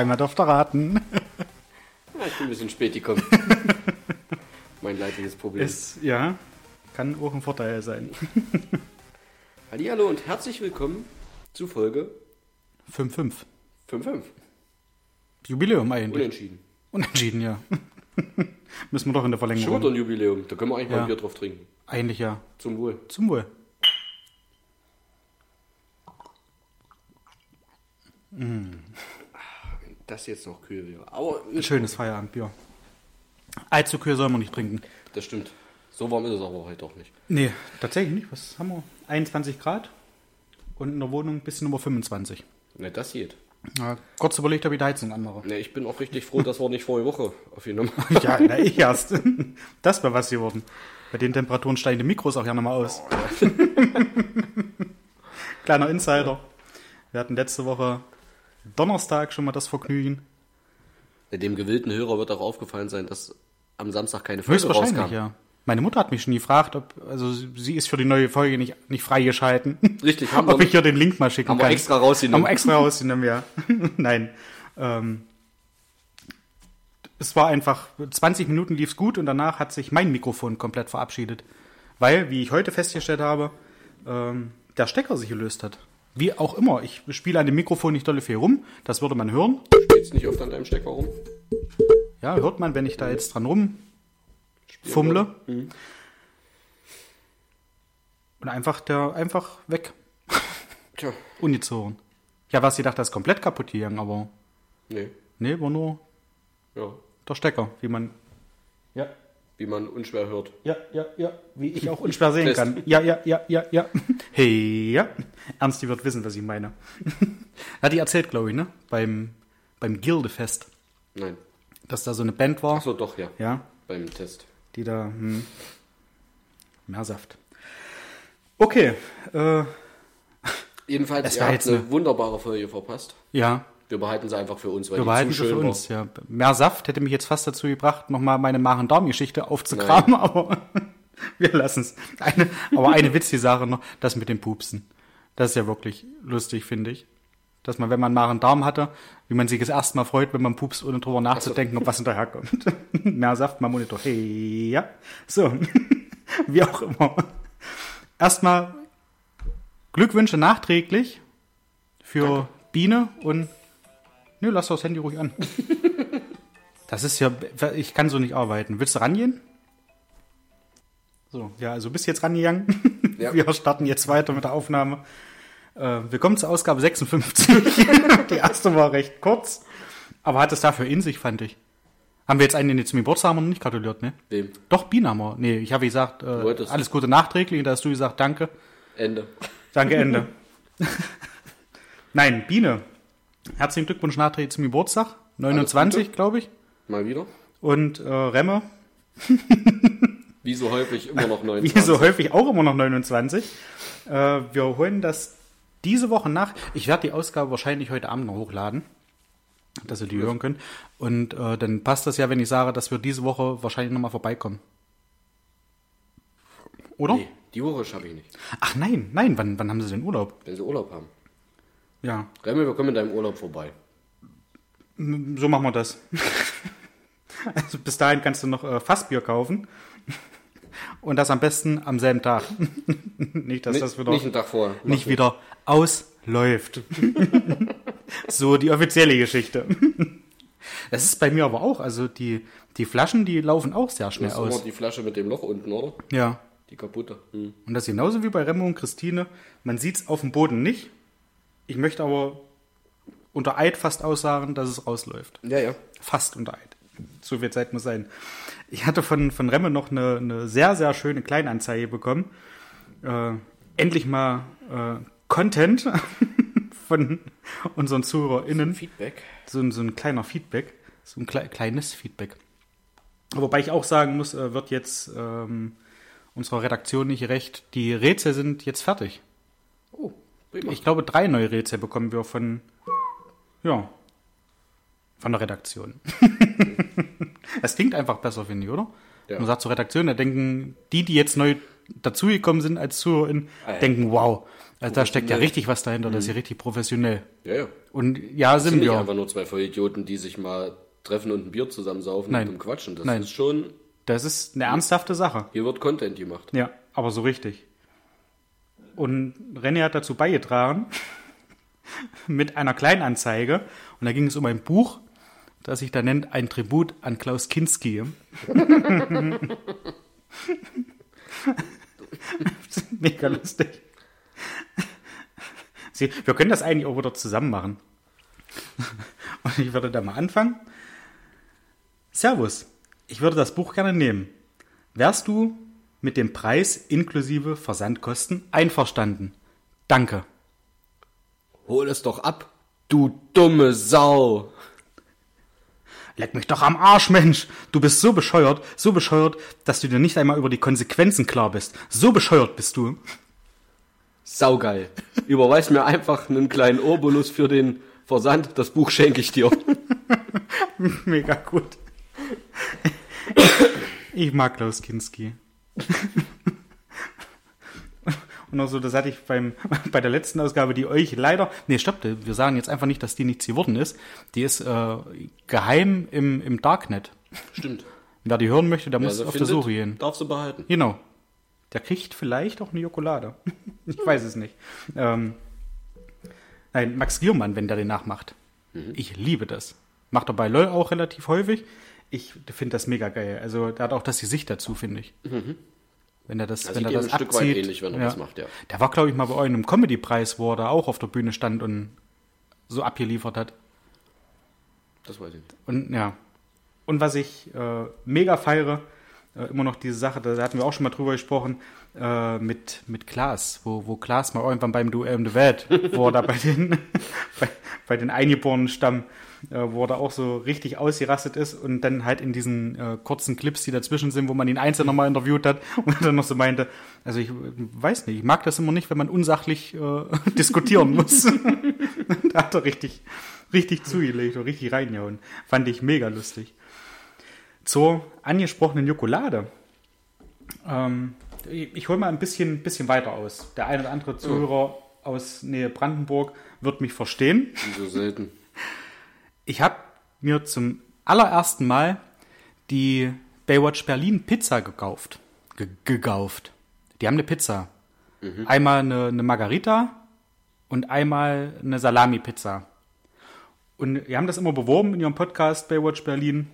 Dreimal darf er raten. Ja, ich bin ein bisschen spät gekommen. mein leidiges Problem. Es, ja, kann auch ein Vorteil sein. Hallo und herzlich willkommen zu Folge 5-5. 5.5. Jubiläum eigentlich. Unentschieden. Unentschieden, ja. Müssen wir doch in der Schon wieder Verlängerung. ein Jubiläum. Da können wir eigentlich mal Ja. ein Bier drauf trinken. Eigentlich ja. Zum Wohl. Zum Wohl. Das jetzt noch kühl wäre. Aber Ein schönes Feierabendbier. Allzu kühl soll man nicht trinken. das stimmt. So warm ist es aber heute auch nicht. Nee, tatsächlich nicht. Was haben wir? 21 Grad. Und in der Wohnung bisschen über 25. Ne, das geht. Ja, kurz überlegt, ob ich die Heizung anmache. Ne, ich bin auch richtig froh, dass wir nicht vorige Woche aufgenommen haben. Ja, na, ich erst. Das wäre was geworden. Bei den Temperaturen steigen die Mikros auch ja nochmal aus. Kleiner Insider. Wir hatten letzte Woche Donnerstag schon mal das Vergnügen. Dem gewillten Hörer wird auch aufgefallen sein, dass am Samstag keine Folge Höchstwahrscheinlich, rauskam. ja. Meine Mutter hat mich schon gefragt, ob, also sie ist für die neue Folge nicht, nicht freigeschalten. Richtig, haben ob wir, ich hier den Link mal schicken haben wir kann. extra rausgenommen. Haben wir extra rausgenommen, ja. Nein. Ähm, es war einfach, 20 Minuten lief's gut und danach hat sich mein Mikrofon komplett verabschiedet. Weil, wie ich heute festgestellt habe, ähm, der Stecker sich gelöst hat. Wie auch immer. Ich spiele an dem Mikrofon nicht dolle viel rum. Das würde man hören. Spielst nicht oft an deinem Stecker rum? Ja, hört man, wenn ich da jetzt dran rum fummle. Und einfach der, einfach weg. Tja, Ungezogen. Ja, was, ich dachte, das ist komplett kaputt gegangen, aber nee. nee, war nur Ja, der Stecker, wie man. Ja, wie man unschwer hört. ja, ja, ja, wie ich auch unschwer sehen Test. kann. Ja, ja, ja, ja, ja. Hey, ja. Ernst, die wird wissen, was ich meine. Hat die erzählt, glaube ich, ne? Beim, beim Gildefest, Nein. dass da so eine Band war. Achso, doch, ja. Ja, Beim Test. die da, hm, mehr Saft. Okay, äh, Jedenfalls, Es ihr war habt jetzt eine eine- wunderbare Folge verpasst. ja, Wir behalten sie einfach für uns, weil wir die behalten sie für war. uns, ja. Mehr Saft hätte mich jetzt fast dazu gebracht, nochmal meine Magen-Darm-Geschichte aufzukramen, aber wir lassen es. Aber eine witzige Sache noch, das mit dem Pupsen. Das ist ja wirklich lustig, finde ich. Dass man, wenn man Magen-Darm hatte, wie man sich das erste Mal freut, wenn man pupst, ohne drüber nachzudenken, ob was hinterherkommt. Mehr Saft, mehr Monitor. Hey, ja. So. wie auch immer. Erstmal Glückwünsche nachträglich für Biene und Nö, lass doch das Handy ruhig an. Das ist ja, ich kann so nicht arbeiten. Willst du rangehen? So, ja, also bist jetzt rangegangen. Ja. Wir starten jetzt weiter mit der Aufnahme. Äh, willkommen zur Ausgabe 56. Die erste war recht kurz, aber hat es dafür in sich, fand ich. Haben wir jetzt einen, den jetzt zum Geburtstag haben wir noch nicht gratuliert, ne? Wem? Doch, wir. Nee, ich habe gesagt, äh, alles Gute nachträglich und da hast du gesagt, danke. Ende. Danke, Ende. Nein, Biene. Herzlichen Glückwunsch nachträglich zum Geburtstag. 29, glaube ich. Mal wieder. Und äh, Remme, Wie so häufig immer noch wie 29. so häufig auch immer noch 29. Äh, wir holen das diese Woche nach. Ich werde die Ausgabe wahrscheinlich heute Abend noch hochladen, dass ihr die hören könnt. Und äh, dann passt das ja, wenn ich sage, dass wir diese Woche wahrscheinlich nochmal vorbeikommen. Oder? Nee, die Woche schaffe ich nicht. Ach nein, nein, wann, wann haben sie denn Urlaub? Wenn sie Urlaub haben. Ja, Remmel, wir kommen in deinem Urlaub vorbei. So machen wir das. Also bis dahin kannst du noch äh, Fassbier kaufen. Und das am besten am selben Tag. nicht, dass Nicht, das wieder nicht einen Tag vorher. nicht wieder ausläuft. so die offizielle Geschichte. Das ist bei mir aber auch. Also die, die Flaschen, die laufen auch sehr Das schnell ist immer aus. die Flasche mit dem Loch unten, oder? Ja. Die kaputte. Hm. Und das ist genauso wie bei Remo und Christine. Man sieht es auf dem Boden nicht. Ich möchte aber unter Eid fast aussagen, dass es rausläuft. Ja, ja. Fast unter Eid. So viel Zeit muss sein. Ich hatte von, von Remme noch eine, eine sehr, sehr schöne Kleinanzeige bekommen. Äh, endlich mal äh, Content von unseren ZuhörerInnen. Feedback. So, ein- so ein kleiner Feedback. So ein klei kleines Feedback. Wobei ich auch sagen muss, äh, wird jetzt ähm, unserer Redaktion nicht recht. Die Rätsel sind jetzt fertig. Oh, prima. Ich glaube, drei neue Rätsel bekommen wir von, ja, von der Redaktion. das klingt einfach besser, finde ich, oder? Ja. Man sagt zur Redaktion, da denken die, die jetzt neu dazugekommen sind als Zuhörerin, Ah, ja. denken, wow. Also da steckt ja richtig was dahinter, das ist ja richtig professionell. Ja, ja. Und ja, Das sind sind wir. einfach nur zwei Vollidioten, die sich mal treffen und ein Bier zusammensaufen Nein. und quatschen. Das Nein. ist schon, Das ist eine ernsthafte Sache. hier wird Content gemacht. Ja, aber so richtig. Und René hat dazu beigetragen mit einer Kleinanzeige. Und da ging es um ein Buch, das sich da nennt Ein Tribut an Klaus Kinski. Mega lustig. Sie, wir können das eigentlich auch wieder zusammen machen. Und ich würde da mal anfangen. Servus, ich würde das Buch gerne nehmen. Wärst du mit dem Preis inklusive Versandkosten einverstanden? Danke. Hol es doch ab, du dumme Sau. Leck mich doch am Arsch, Mensch. Du bist so bescheuert, so bescheuert, dass du dir nicht einmal über die Konsequenzen klar bist. So bescheuert bist du. Saugeil. Überweis mir einfach einen kleinen Obolus für den Versand. Das Buch schenke ich dir. Mega gut. Ich mag Klaus Kinski. Und auch so, das hatte ich beim, bei der letzten Ausgabe, die euch leider, nee, stopp, wir sagen jetzt einfach nicht, dass die nichts geworden ist. Die ist äh, geheim im, im Darknet. Stimmt. Wer die hören möchte, der Wer muss sie auf findet, der Suche gehen. Darfst du behalten. Genau. Der kriegt vielleicht auch eine Jokolade. ich weiß es nicht. Ähm, nein, Max Giermann, wenn der den nachmacht. Mhm. Ich liebe das. Macht er bei LOL auch relativ häufig. Ich finde das mega geil. Also, der hat auch das Gesicht dazu, finde ich. Wenn er das, Das wenn er das ein Stück weit abzieht. ähnlich, wenn er das macht, ja. Der war, glaube ich, mal bei euch in einem Comedy-Preis, wo er da auch auf der Bühne stand und so abgeliefert hat. Das weiß ich nicht. Und ja. Und was ich äh, mega feiere, äh, immer noch diese Sache, da hatten wir auch schon mal drüber gesprochen, äh, mit, mit Klaas, wo, wo Klaas mal irgendwann beim Duell um die Welt, wo er da bei den, bei, bei den eingeborenen Stamm, äh, wo er da auch so richtig ausgerastet ist und dann halt in diesen äh, kurzen Clips, die dazwischen sind, wo man ihn einzeln nochmal interviewt hat und dann noch so meinte, also ich weiß nicht, ich mag das immer nicht, wenn man unsachlich äh, diskutieren muss. da hat er richtig, richtig zugelegt und richtig reingehauen. Fand ich mega lustig. Zur angesprochenen Jokolade. Ähm, ich ich hole mal ein bisschen, bisschen weiter aus. Der ein oder andere Zuhörer aus Nähe Brandenburg wird mich verstehen. So selten. Ich habe mir zum allerersten Mal die Baywatch Berlin Pizza gekauft. Ge gekauft. Die haben eine Pizza. Einmal eine, eine Margarita und einmal eine Salami-Pizza. Und wir haben das immer beworben in ihrem Podcast Baywatch Berlin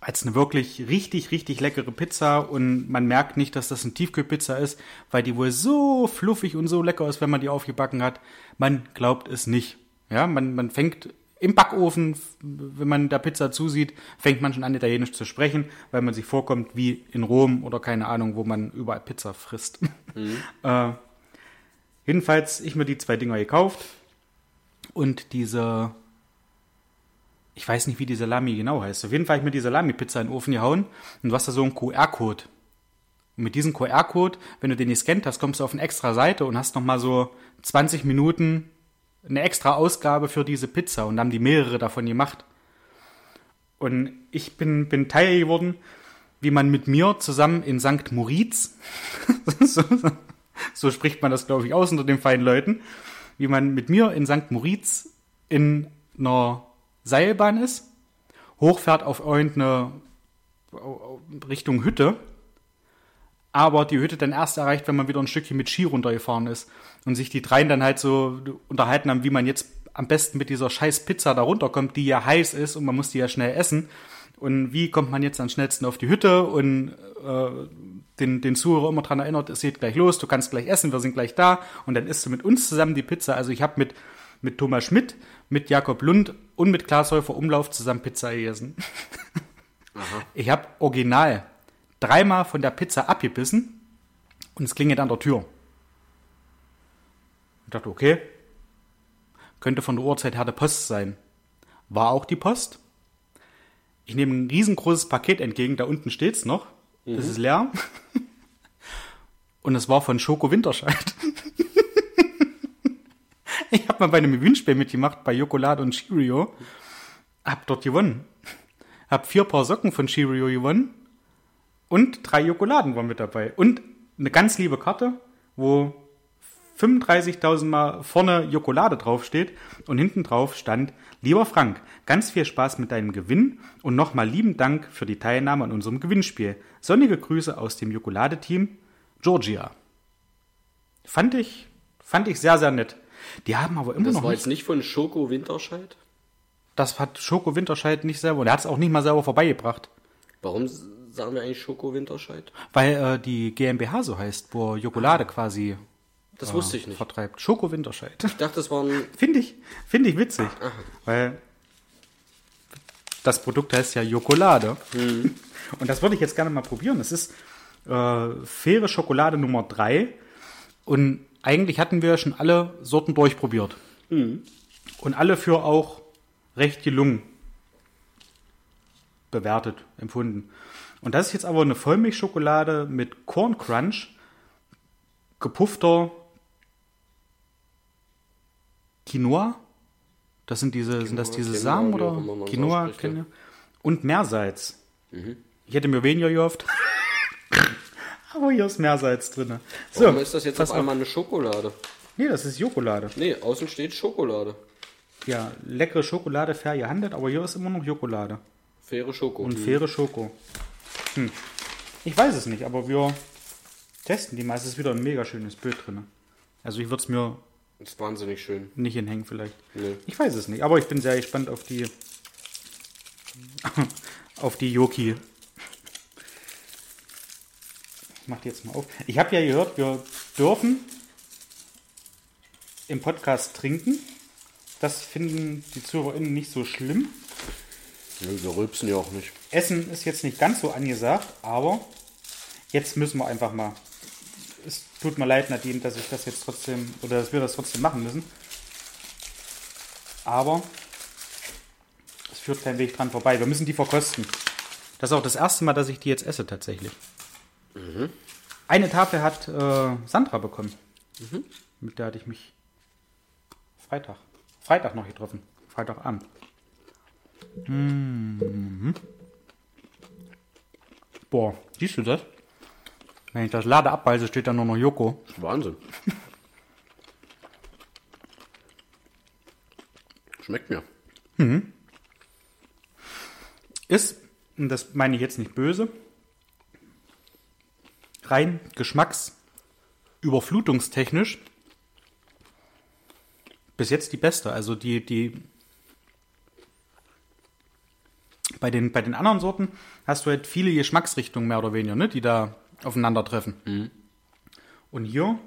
als eine wirklich richtig, richtig leckere Pizza und man merkt nicht, dass das eine Tiefkühlpizza ist, weil die wohl so fluffig und so lecker ist, wenn man die aufgebacken hat. Man glaubt es nicht. Ja, man, man fängt im Backofen, wenn man der Pizza zusieht, fängt man schon an, Italienisch zu sprechen, weil man sich vorkommt wie in Rom oder keine Ahnung, wo man überall Pizza frisst. äh, jedenfalls, ich mir die zwei Dinger gekauft und diese ich weiß nicht, wie die Salami genau heißt. Auf jeden Fall habe ich mir die Salami-Pizza in den Ofen gehauen und du hast da so einen QR-Code. Und mit diesem QR-Code, wenn du den gescannt hast, kommst du auf eine extra Seite und hast nochmal so 20 Minuten eine extra Ausgabe für diese Pizza und haben die mehrere davon gemacht. Und ich bin, bin Teil geworden, wie man mit mir zusammen in St. Moritz, so, so spricht man das, glaube ich, aus unter den feinen Leuten, wie man mit mir in St. Moritz in einer Seilbahn ist, hochfährt auf irgendeine Richtung Hütte, aber die Hütte dann erst erreicht, wenn man wieder ein Stückchen mit Ski runtergefahren ist und sich die dreien dann halt so unterhalten haben, wie man jetzt am besten mit dieser scheiß Pizza da runterkommt, die ja heiß ist und man muss die ja schnell essen. Und wie kommt man jetzt am schnellsten auf die Hütte und äh, den, den Zuhörer immer dran erinnert, es geht gleich los, du kannst gleich essen, wir sind gleich da und dann isst du mit uns zusammen die Pizza. Also ich habe mit, mit Thomas Schmidt, mit Jakob Lund und mit Klaas Häufer Umlauf zusammen Pizza gegessen. Ich habe original dreimal von der Pizza abgebissen und es klingelt an der Tür. Ich dachte, okay, könnte von der Uhrzeit her der Post sein. War auch die Post. Ich nehme ein riesengroßes Paket entgegen, da unten steht's noch. Das ist leer. Und es war von Schoko Winterscheid. habe mal bei einem Gewinnspiel mitgemacht, bei Jokolade und Cheerio. Hab dort gewonnen. Hab vier Paar Socken von Cheerio gewonnen. Und drei Jokoladen waren mit dabei. Und eine ganz liebe Karte, wo 35.000 Mal vorne Jokolade draufsteht und hinten drauf stand, lieber Frank, ganz viel Spaß mit deinem Gewinn und nochmal lieben Dank für die Teilnahme an unserem Gewinnspiel. Sonnige Grüße aus dem Jokolade-Team, Georgia. Fand ich, fand ich sehr, sehr nett. Die haben aber immer Das noch war nicht, jetzt nicht von Schoko Winterscheid? das hat Schoko Winterscheid nicht selber, der hat es auch nicht mal selber vorbeigebracht. Warum sagen wir eigentlich Schoko Winterscheid? Weil äh, die GmbH so heißt, wo Jokolade quasi Das wusste ich nicht. vertreibt. Schoko Winterscheid. Ich dachte, das war ein. Finde ich, finde ich witzig. Weil das Produkt heißt ja Jokolade. Und das würde ich jetzt gerne mal probieren. Es ist äh, faire Schokolade Nummer 3. Und eigentlich hatten wir schon alle Sorten durchprobiert. Und alle für auch recht gelungen bewertet, empfunden. Und das ist jetzt aber eine Vollmilchschokolade mit Corn Crunch, gepuffter Quinoa. Das sind diese, sind das diese Quinoa, Samen oder Quinoa? Quinoa. Und Meersalz. Ich hätte mir weniger gehofft. Aber hier ist Meersalz drin. So, Warum ist das jetzt auf einmal eine Schokolade? Nee, das ist Jokolade. Nee, außen steht Schokolade. Ja, leckere Schokolade, fair gehandelt, aber hier ist immer noch Jokolade. Faire Schoko. Und faire Schoko. Hm. Ich weiß es nicht, aber wir testen die ist wieder ein mega schönes Bild drin. Also ich würde es mir Das ist wahnsinnig schön. nicht hinhängen vielleicht. Nee. Ich weiß es nicht, aber ich bin sehr gespannt auf die auf die Yoki. Ich mach die jetzt mal auf. Ich habe ja gehört, wir dürfen im Podcast trinken. Das finden die ZuhörerInnen nicht so schlimm. Nö, wir rülpsen ja auch nicht. Essen ist jetzt nicht ganz so angesagt, aber jetzt müssen wir einfach mal. Es tut mir leid, Nadine, dass ich das jetzt trotzdem, oder dass wir das trotzdem machen müssen. Aber es führt kein Weg dran vorbei. Wir müssen die verkosten. Das ist auch das erste Mal, dass ich die jetzt esse, tatsächlich. Eine Tafel hat äh, Sandra bekommen. Mit der hatte ich mich Freitag, Freitag noch getroffen. Freitagabend. Boah, siehst du das? Wenn ich das Lade abweise, steht da nur noch Joko. Wahnsinn. Schmeckt mir. Ist, und das meine ich jetzt nicht böse, rein geschmacksüberflutungstechnisch bis jetzt die beste. Also die, die bei den, bei den anderen Sorten hast du halt viele Geschmacksrichtungen mehr oder weniger, ne, die da aufeinandertreffen. Und hier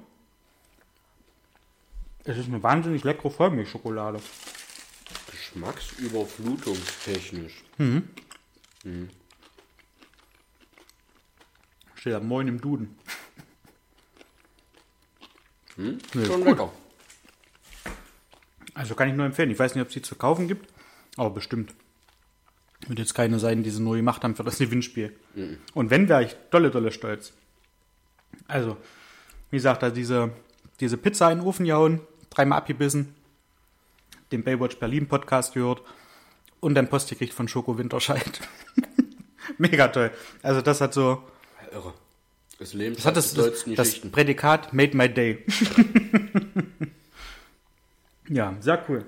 es ist eine wahnsinnig leckere Vollmilchschokolade. Geschmacksüberflutungstechnisch. Steht da moin im Duden. Nee, Schon gut. lecker. Also kann ich nur empfehlen. Ich weiß nicht, ob es die zu kaufen gibt, aber bestimmt. Wird jetzt keine sein, die sie nur gemacht haben für das Gewinnspiel. Und wenn, wäre ich dolle, dolle stolz. Also, wie gesagt, da diese, diese Pizza in den Ofen gehauen, dreimal abgebissen, den Baywatch Berlin Podcast gehört und dann Post gekriegt von Schoko Winterscheid. Mega toll. Also das hat so, Irre. Das Leben das hat das, das, das. Prädikat Made My Day. ja, sehr cool.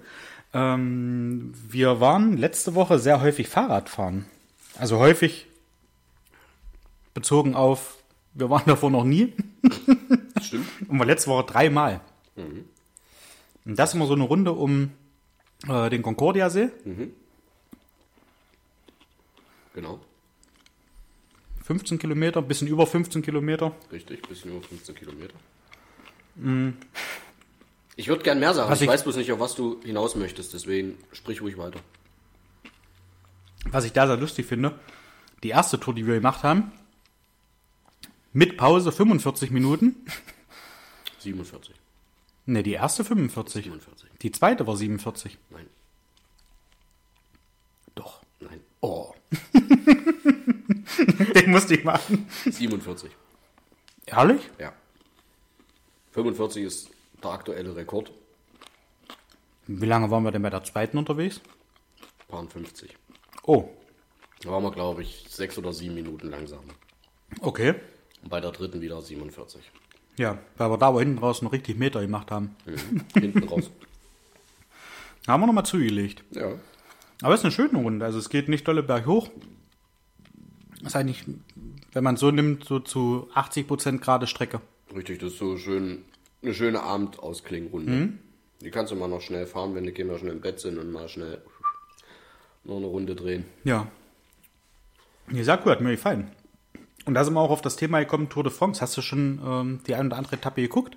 Ähm, wir waren letzte Woche sehr häufig Fahrradfahren. Also häufig bezogen auf, wir waren davor noch nie. Stimmt. Und wir letzte Woche dreimal. Und das immer so eine Runde um äh, den Concordia-See. Genau. 15 Kilometer, bisschen über 15 Kilometer. Richtig, bisschen über 15 Kilometer. Ich würde gern mehr sagen. Ich, ich- weiß bloß nicht, auf was du hinaus möchtest. Deswegen sprich ruhig weiter. Was ich da sehr lustig finde, die erste Tour, die wir gemacht haben, mit Pause 45 Minuten. 47. Ne, die erste 45. 47. Die zweite war 47. Nein. Doch. Nein. Oh. Musste ich machen. 47. Ehrlich? Ja. 45 ist der aktuelle Rekord. Wie lange waren wir denn bei der zweiten unterwegs? Paar 50. Oh, Da waren wir, glaube ich, sechs oder sieben Minuten langsam. okay. Und bei der dritten wieder 47. Ja, weil wir da aber hinten raus noch richtig Meter gemacht haben. Mhm. Hinten raus. Haben wir nochmal zugelegt. Ja. Aber es ist eine schöne Runde. Also es geht nicht dolle berghoch. Ist eigentlich, wenn man so nimmt, so zu 80 Prozent gerade Strecke. Richtig, das ist so schön, eine schöne Abendausklingrunde. Die kannst du mal noch schnell fahren, wenn die Kinder schon im Bett sind und mal schnell noch eine Runde drehen. Ja. Ja, sehr cool, hat mir gefallen. Und da sind wir auch auf das Thema gekommen, Tour de France. Hast du schon ähm, die ein oder andere Etappe geguckt?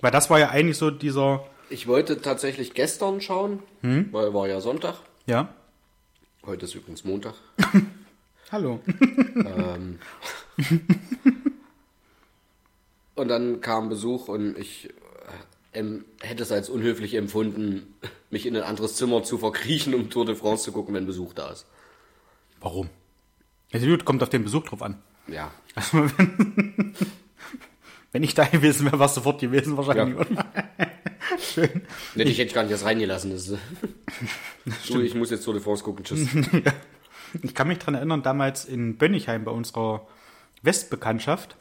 Weil das war ja eigentlich so dieser, Ich wollte tatsächlich gestern schauen, weil war ja Sonntag. ja. Heute ist übrigens Montag. Hallo. ähm, und dann kam Besuch und ich äh, ähm, hätte es als unhöflich empfunden, mich in ein anderes Zimmer zu verkriechen, um Tour de France zu gucken, wenn Besuch da ist. Warum? Also gut, kommt auf den Besuch drauf an. Ja, Also, wenn, wenn ich da gewesen wäre, war es sofort gewesen wahrscheinlich, Ja. Schön. Nee, dich hätte ich gar nicht erst reingelassen. Das, ist- du, ich muss jetzt Tour de France gucken. Tschüss. Ich kann mich dran erinnern, damals in Bönnigheim bei unserer Westbekanntschaft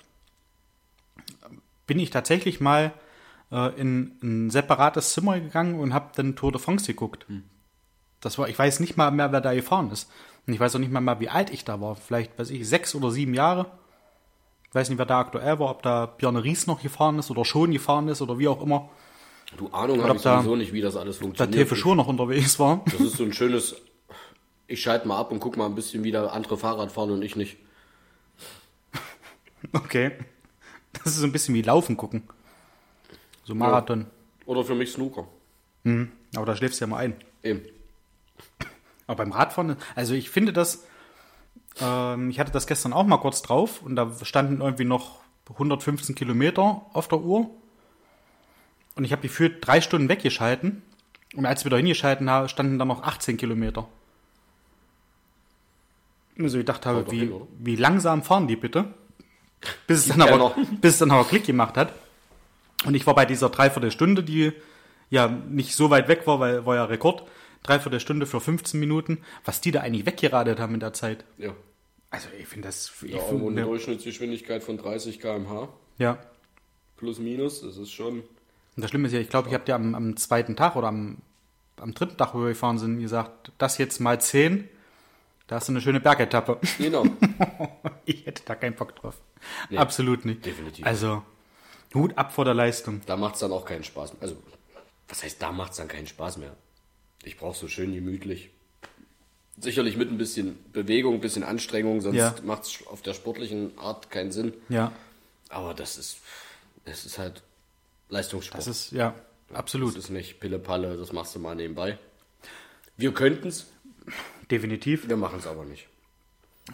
bin ich tatsächlich mal äh, in ein separates Zimmer gegangen und habe dann Tour de France geguckt. Das war, ich weiß nicht mal mehr, wer da gefahren ist. Und ich weiß auch nicht mal mehr, wie alt ich da war. Vielleicht, weiß ich, sechs oder sieben Jahre. Ich weiß nicht, wer da aktuell war, ob da Björn Ries noch gefahren ist oder schon gefahren ist oder wie auch immer. Du Ahnung habe ich da- sowieso nicht, wie das alles Da funktioniert. Tefe schon noch unterwegs war. Das ist so ein schönes, ich schalte mal ab und guck mal ein bisschen, wie da andere Fahrrad fahren und ich nicht. Okay. Das ist so ein bisschen wie Laufen gucken. So Marathon. Oder für mich Snooker. Aber da schläfst du ja mal ein. Eben. Aber beim Radfahren, also ich finde das, ähm, ich hatte das gestern auch mal kurz drauf und da standen irgendwie noch 115 Kilometer auf der Uhr. Und ich habe gefühlt drei Stunden weggeschalten. Und als wir da hingeschalten haben, standen da noch 18 Kilometer. Also ich dachte, Haut doch wie, hin, wie langsam fahren die bitte? Bis es dann aber, noch. bis es dann aber Klick gemacht hat. Und ich war bei dieser Dreiviertelstunde, die ja nicht so weit weg war, weil war ja Rekord. Dreiviertelstunde für 15 Minuten. Was die da eigentlich weggeradet haben in der Zeit. Ja. Also ich finde das... Ich Ja, find, eine ja, Durchschnittsgeschwindigkeit von 30 km/h. ja. Plus minus, das ist schon. Und das Schlimme ist ja, ich glaube, ich habe dir am, am zweiten Tag oder am, am dritten Tag, wo wir gefahren sind, gesagt, das jetzt mal 10, da hast du eine schöne Bergetappe. Genau. ich hätte da keinen Bock drauf. Nee, Absolut nicht. definitiv. Also, Hut ab vor der Leistung. Da macht es dann auch keinen Spaß mehr. Also, was heißt, da macht es dann keinen Spaß mehr? Ich brauche so schön gemütlich. Sicherlich mit ein bisschen Bewegung, ein bisschen Anstrengung, sonst Ja. macht es auf der sportlichen Art keinen Sinn. Ja, Aber das ist, das ist halt Leistungssport. das ist, ja, absolut. Das ist nicht Pille-Palle, das machst du mal nebenbei. Wir könnten es, Definitiv. wir machen es aber nicht.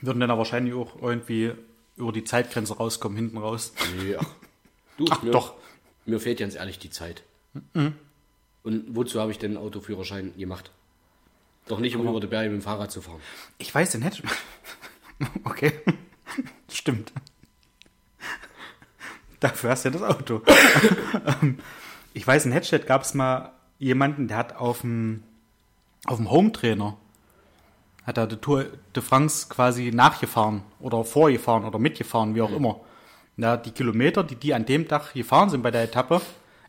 Würden dann aber wahrscheinlich auch irgendwie über die Zeitgrenze rauskommen, hinten raus. Nee, ach. Du, Ach, mir, doch. Mir fehlt ganz ehrlich die Zeit. Und wozu habe ich denn einen Autoführerschein gemacht? Doch nicht, um über die Berge mit dem Fahrrad zu fahren. Ich weiß den hätte. Okay. Stimmt. Dafür hast du ja das Auto. Ähm, ich weiß, in Hedstedt gab es mal jemanden, der hat auf dem, auf dem Home-Trainer, hat er die Tour de France quasi nachgefahren oder vorgefahren oder mitgefahren, wie auch immer. Ja, die Kilometer, die die an dem Tag gefahren sind bei der Etappe,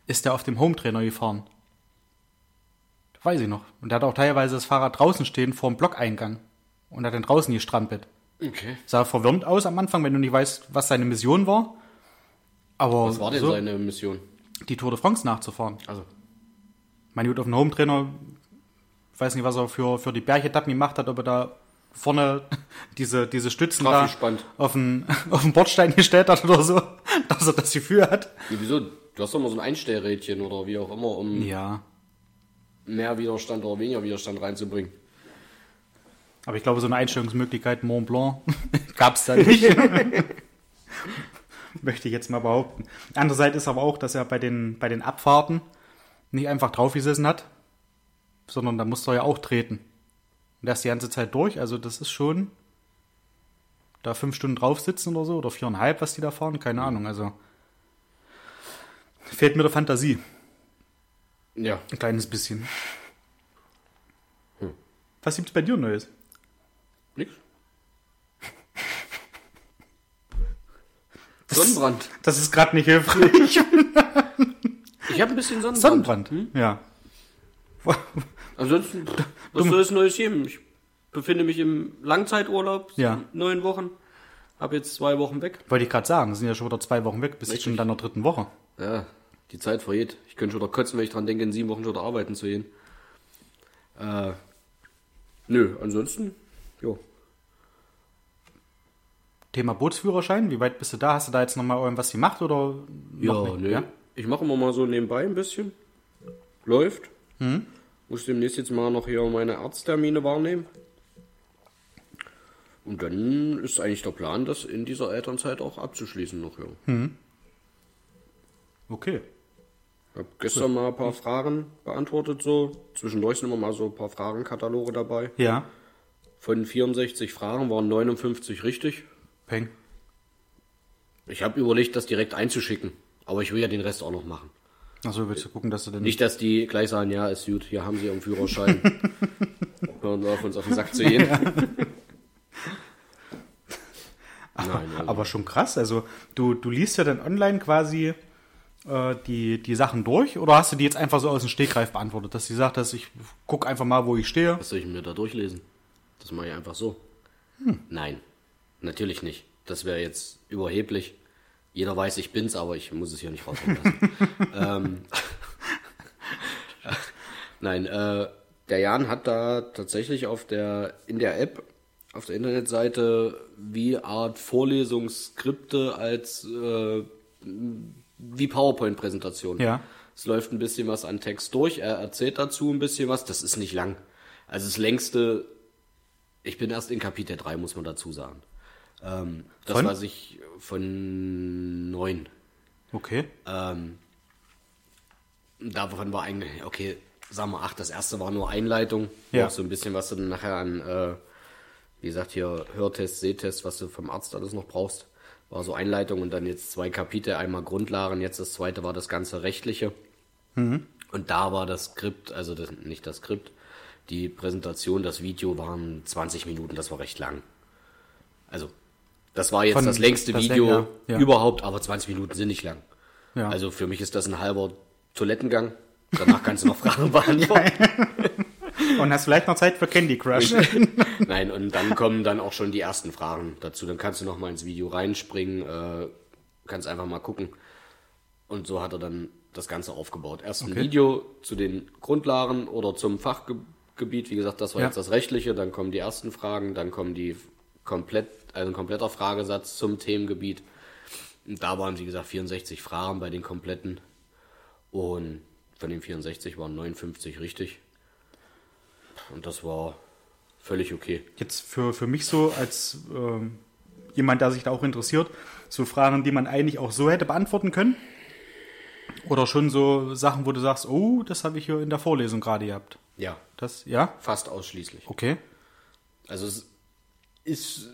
ist er auf dem Home-Trainer gefahren. Das weiß ich noch. Und der hat auch teilweise das Fahrrad draußen stehen vor dem Blockeingang und hat dann draußen gestrampelt. Okay. Sah verwirrt aus am Anfang, wenn du nicht weißt, was seine Mission war. Aber Was war denn so, seine Mission? die Tour de France nachzufahren. Also, Mein gut, auf dem Home-Trainer, ich weiß nicht, was er für, für die Bergetappen gemacht hat, ob er da vorne diese, diese Stützen da auf den, auf den Bordstein gestellt hat oder so, dass er das Gefühl hat. nee, wieso? Du hast doch mal so ein Einstellrädchen oder wie auch immer, um Ja, mehr Widerstand oder weniger Widerstand reinzubringen. aber ich glaube, so eine Einstellungsmöglichkeit Mont Blanc gab es da nicht. Möchte ich jetzt mal behaupten. Andererseits ist aber auch, dass er bei den, bei den Abfahrten nicht einfach draufgesessen hat, sondern da musste er ja auch treten. Und der ist die ganze Zeit durch, also das ist schon da fünf Stunden drauf sitzen oder so, oder viereinhalb, was die da fahren, keine Ahnung, also fehlt mir der Fantasie, Ja. ein kleines bisschen. Was gibt's bei dir Neues? Nix. Sonnenbrand. Das ist gerade nicht hilfreich. Ich habe ein bisschen Sonnenbrand. Sonnenbrand. Hm? Ja. Ansonsten, was soll es Neues geben? Ich befinde mich im Langzeiturlaub, Ja. neun Wochen. Hab jetzt zwei Wochen weg. Wollte ich gerade sagen, sind ja schon wieder zwei Wochen weg, bis Richtig. schon in deiner dritten Woche. Ja, die Zeit vergeht. Ich könnte schon wieder kotzen, wenn ich dran denke, in sieben Wochen schon wieder arbeiten zu gehen. Äh, nö, ansonsten, jo. Thema Bootsführerschein, wie weit bist du da? Hast du da jetzt nochmal irgendwas gemacht oder Ja, noch nicht? nö. Ich mache immer mal so nebenbei ein bisschen. Läuft. Muss demnächst jetzt mal noch hier meine Arzttermine wahrnehmen. Und dann ist eigentlich der Plan, das in dieser Elternzeit auch abzuschließen noch, ja. Okay. Ich habe gestern mal ein paar Fragen beantwortet, so. Zwischendurch sind immer mal so ein paar Fragenkataloge dabei. Ja. Von 64 Fragen waren 59 richtig. Peng. Ich habe überlegt, das direkt einzuschicken. Aber ich will ja den Rest auch noch machen. Achso, willst du gucken, dass du denn Nicht, dass die gleich sagen, ja, ist gut, hier haben sie ihren Führerschein. Hören auf uns auf den Sack zu gehen. Nein, also, Aber schon krass. Also du, du liest ja dann online quasi äh, die, die Sachen durch oder hast du die jetzt einfach so aus dem Stegreif beantwortet, dass sie sagt, dass ich guck einfach mal, wo ich stehe? was soll ich mir da durchlesen? Das mache ich einfach so. Nein, natürlich nicht. Das wäre jetzt überheblich. Jeder weiß, ich bin's, aber ich muss es hier nicht rauskommen lassen. ähm, Nein, äh, der Jan hat da tatsächlich auf der, in der App, auf der Internetseite, wie Art Vorlesungsskripte als, äh, wie PowerPoint-Präsentation. Ja. Es läuft ein bisschen was an Text durch, er erzählt dazu ein bisschen was, das ist nicht lang. Also das längste, ich bin erst in Kapitel 3, muss man dazu sagen. Ähm, das Von? weiß ich von neun. Okay. Ähm, davon war eigentlich, okay, sagen wir acht, das erste war nur Einleitung. Ja. Auch so ein bisschen, was du dann nachher an, äh, wie gesagt, hier Hörtest, Sehtest, was du vom Arzt alles noch brauchst. War so Einleitung und dann jetzt zwei Kapitel, einmal Grundlagen, jetzt das zweite war das ganze Rechtliche. Und da war das Skript, also das, nicht das Skript, die Präsentation, das Video waren 20 Minuten, das war recht lang. Also, das war jetzt Von- das längste das Video länger, ja. überhaupt, aber 20 Minuten sind nicht lang. Ja. Also für mich ist das ein halber Toilettengang. Danach kannst du noch Fragen beantworten. Und hast vielleicht noch Zeit für Candy Crush. Nein, und dann kommen dann auch schon die ersten Fragen dazu. Dann kannst du noch mal ins Video reinspringen, äh, kannst einfach mal gucken. Und so hat er dann das Ganze aufgebaut. Erst ein Okay. Video zu den Grundlagen oder zum Fachgebiet. Wie gesagt, das war Ja. jetzt das Rechtliche. Dann kommen die ersten Fragen, dann kommen die komplett, also ein kompletter Fragesatz zum Themengebiet. Und da waren, wie gesagt, 64 Fragen bei den kompletten. Und von den 64 waren 59 richtig. Und das war völlig okay. Jetzt für, für mich so als ähm, jemand, der sich da auch interessiert, so Fragen, die man eigentlich auch so hätte beantworten können? Oder schon so Sachen, wo du sagst, oh, das habe ich hier in der Vorlesung gerade gehabt. Ja, Das, ja? fast ausschließlich. Okay. Also es ist,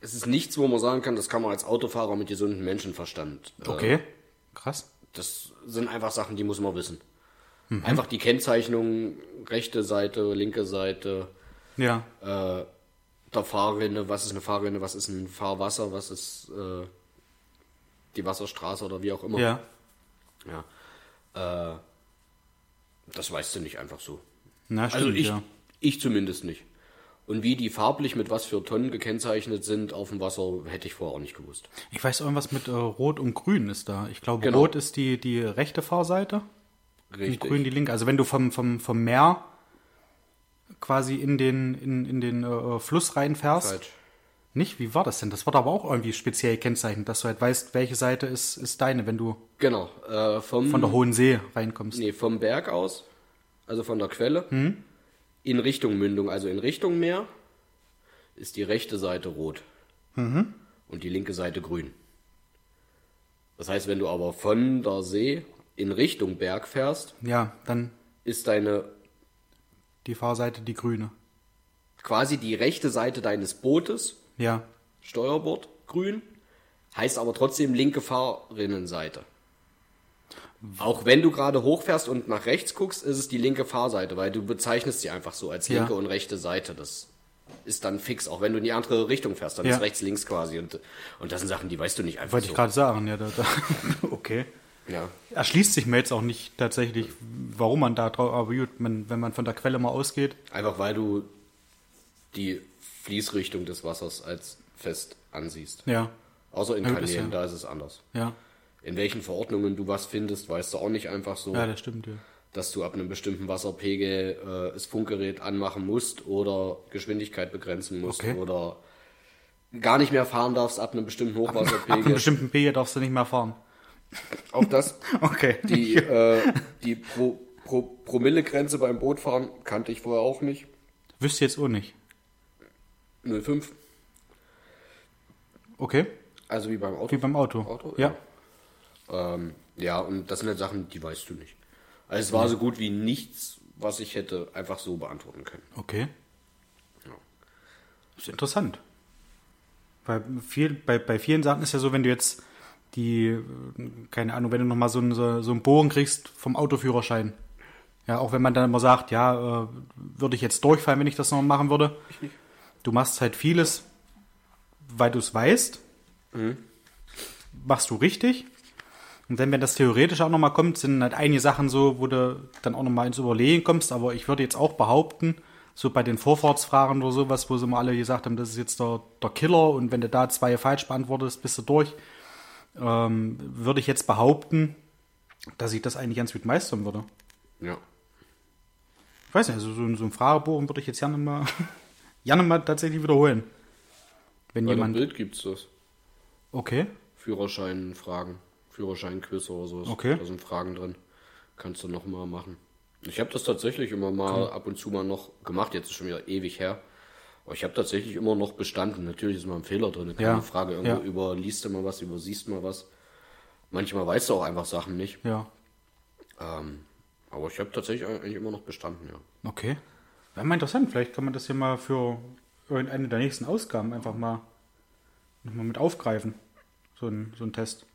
es ist nichts, wo man sagen kann, das kann man als Autofahrer mit gesundem Menschenverstand. äh, Okay. Krass. Das sind einfach Sachen, die muss man wissen. Einfach die Kennzeichnung, rechte Seite, linke Seite, Ja. äh, der Fahrrinne, was ist eine Fahrrinne, was ist ein Fahrwasser, was ist äh, die Wasserstraße oder wie auch immer. Ja. Ja. Äh, das weißt du nicht einfach so. Na, stimmt, Also ich, ja. ich zumindest nicht. Und wie die farblich mit was für Tonnen gekennzeichnet sind auf dem Wasser, hätte ich vorher auch nicht gewusst. Ich weiß irgendwas mit äh, Rot und Grün ist da. Ich glaube, Genau. Rot ist die, die rechte Fahrseite und Richtig. Grün die linke. Also wenn du vom, vom, vom Meer quasi in den, in, in den äh, Fluss reinfährst. Falsch. Nicht? Wie war das denn? Das war aber auch irgendwie speziell kennzeichnet, dass du halt weißt, welche Seite ist, ist deine, wenn du Genau. Äh, vom, von der Hohen See reinkommst. nee, vom Berg aus, also von der Quelle, Hm? In Richtung Mündung, also in Richtung Meer, ist die rechte Seite rot. Mhm. Und die linke Seite grün. Das heißt, wenn du aber von der See in Richtung Berg fährst, Ja, dann ist deine die Fahrseite die grüne. quasi die rechte Seite deines Bootes Ja. Steuerbord grün, heißt aber trotzdem linke Fahrrinnenseite. Auch wenn du gerade hochfährst und nach rechts guckst, ist es die linke Fahrseite, weil du bezeichnest sie einfach so als Ja. linke und rechte Seite. Das ist dann fix, auch wenn du in die andere Richtung fährst, dann Ja. ist rechts, links quasi. Und, und das sind Sachen, die weißt du nicht einfach Wollte so. ich gerade sagen, ja, da, da. okay. Ja. Erschließt sich mir jetzt auch nicht tatsächlich, warum man da drauf, aber gut, wenn man von der Quelle mal ausgeht. Einfach weil du die Fließrichtung des Wassers als fest ansiehst. Ja, Außer in Ja, Kanälen, ja- da ist es anders. ja, In welchen Verordnungen du was findest, weißt du auch nicht einfach so, ja, das stimmt, ja. dass du ab einem bestimmten Wasserpegel äh, das Funkgerät anmachen musst oder Geschwindigkeit begrenzen musst Okay. oder gar nicht mehr fahren darfst ab einem bestimmten Ab einem Hochwasserpegel. bestimmten P darfst du nicht mehr fahren. auch das, Okay. die, äh, die Pro, Pro, Promillegrenze beim Bootfahren kannte ich vorher auch nicht. Wüsste jetzt auch nicht. 0,5, Okay. also wie beim Auto. Wie beim Auto. Auto, ja. Ähm, ja, und das sind halt Sachen, die weißt du nicht. Also es war so gut wie nichts, was ich hätte einfach so beantworten können. Okay. Ja. Das ist interessant. Weil viel, bei, bei vielen Sachen ist ja so, wenn du jetzt die, keine Ahnung, wenn du nochmal so, einen- so, so einen Bogen kriegst vom Autoführerschein. Ja, auch wenn man dann immer sagt, ja, äh, würde ich jetzt durchfallen, wenn ich das noch machen würde. Du machst halt vieles, weil du es weißt. Machst du richtig. Und dann, wenn das theoretisch auch nochmal kommt, sind halt einige Sachen so, wo du dann auch nochmal ins Überlegen kommst. Aber ich würde jetzt auch behaupten, so bei den Vorfahrtsfragen oder sowas, wo sie mal alle gesagt haben, das ist jetzt der, der Killer und wenn du da zwei falsch beantwortest, bist du durch, ähm, würde ich jetzt behaupten, dass ich das eigentlich ganz gut meistern würde. Ja. Ich weiß nicht, also so, ein- so ein Fragebogen würde ich jetzt gerne mal, gerne mal tatsächlich wiederholen. Wenn Bei jemand. Bild gibt's das. Okay. Führerschein, Fragen, Führerschein-Quiz oder sowas. Okay. Da sind Fragen drin. Kannst du noch mal machen. Ich habe das tatsächlich immer mal ab und zu mal noch gemacht. Jetzt ist schon wieder ewig her. Aber ich habe tatsächlich immer noch bestanden. Natürlich ist mal ein Fehler drin. Keine Ja, Frage. Irgendwo ja. überliest du mal was, übersiehst mal was. Manchmal weißt du auch einfach Sachen nicht. Ja. Ähm, aber ich habe tatsächlich eigentlich immer noch bestanden, ja. Okay. Wäre mal interessant. Vielleicht kann man das hier mal für irgendeine der nächsten Ausgaben einfach mal nochmal mit aufgreifen. So ein, so ein Test.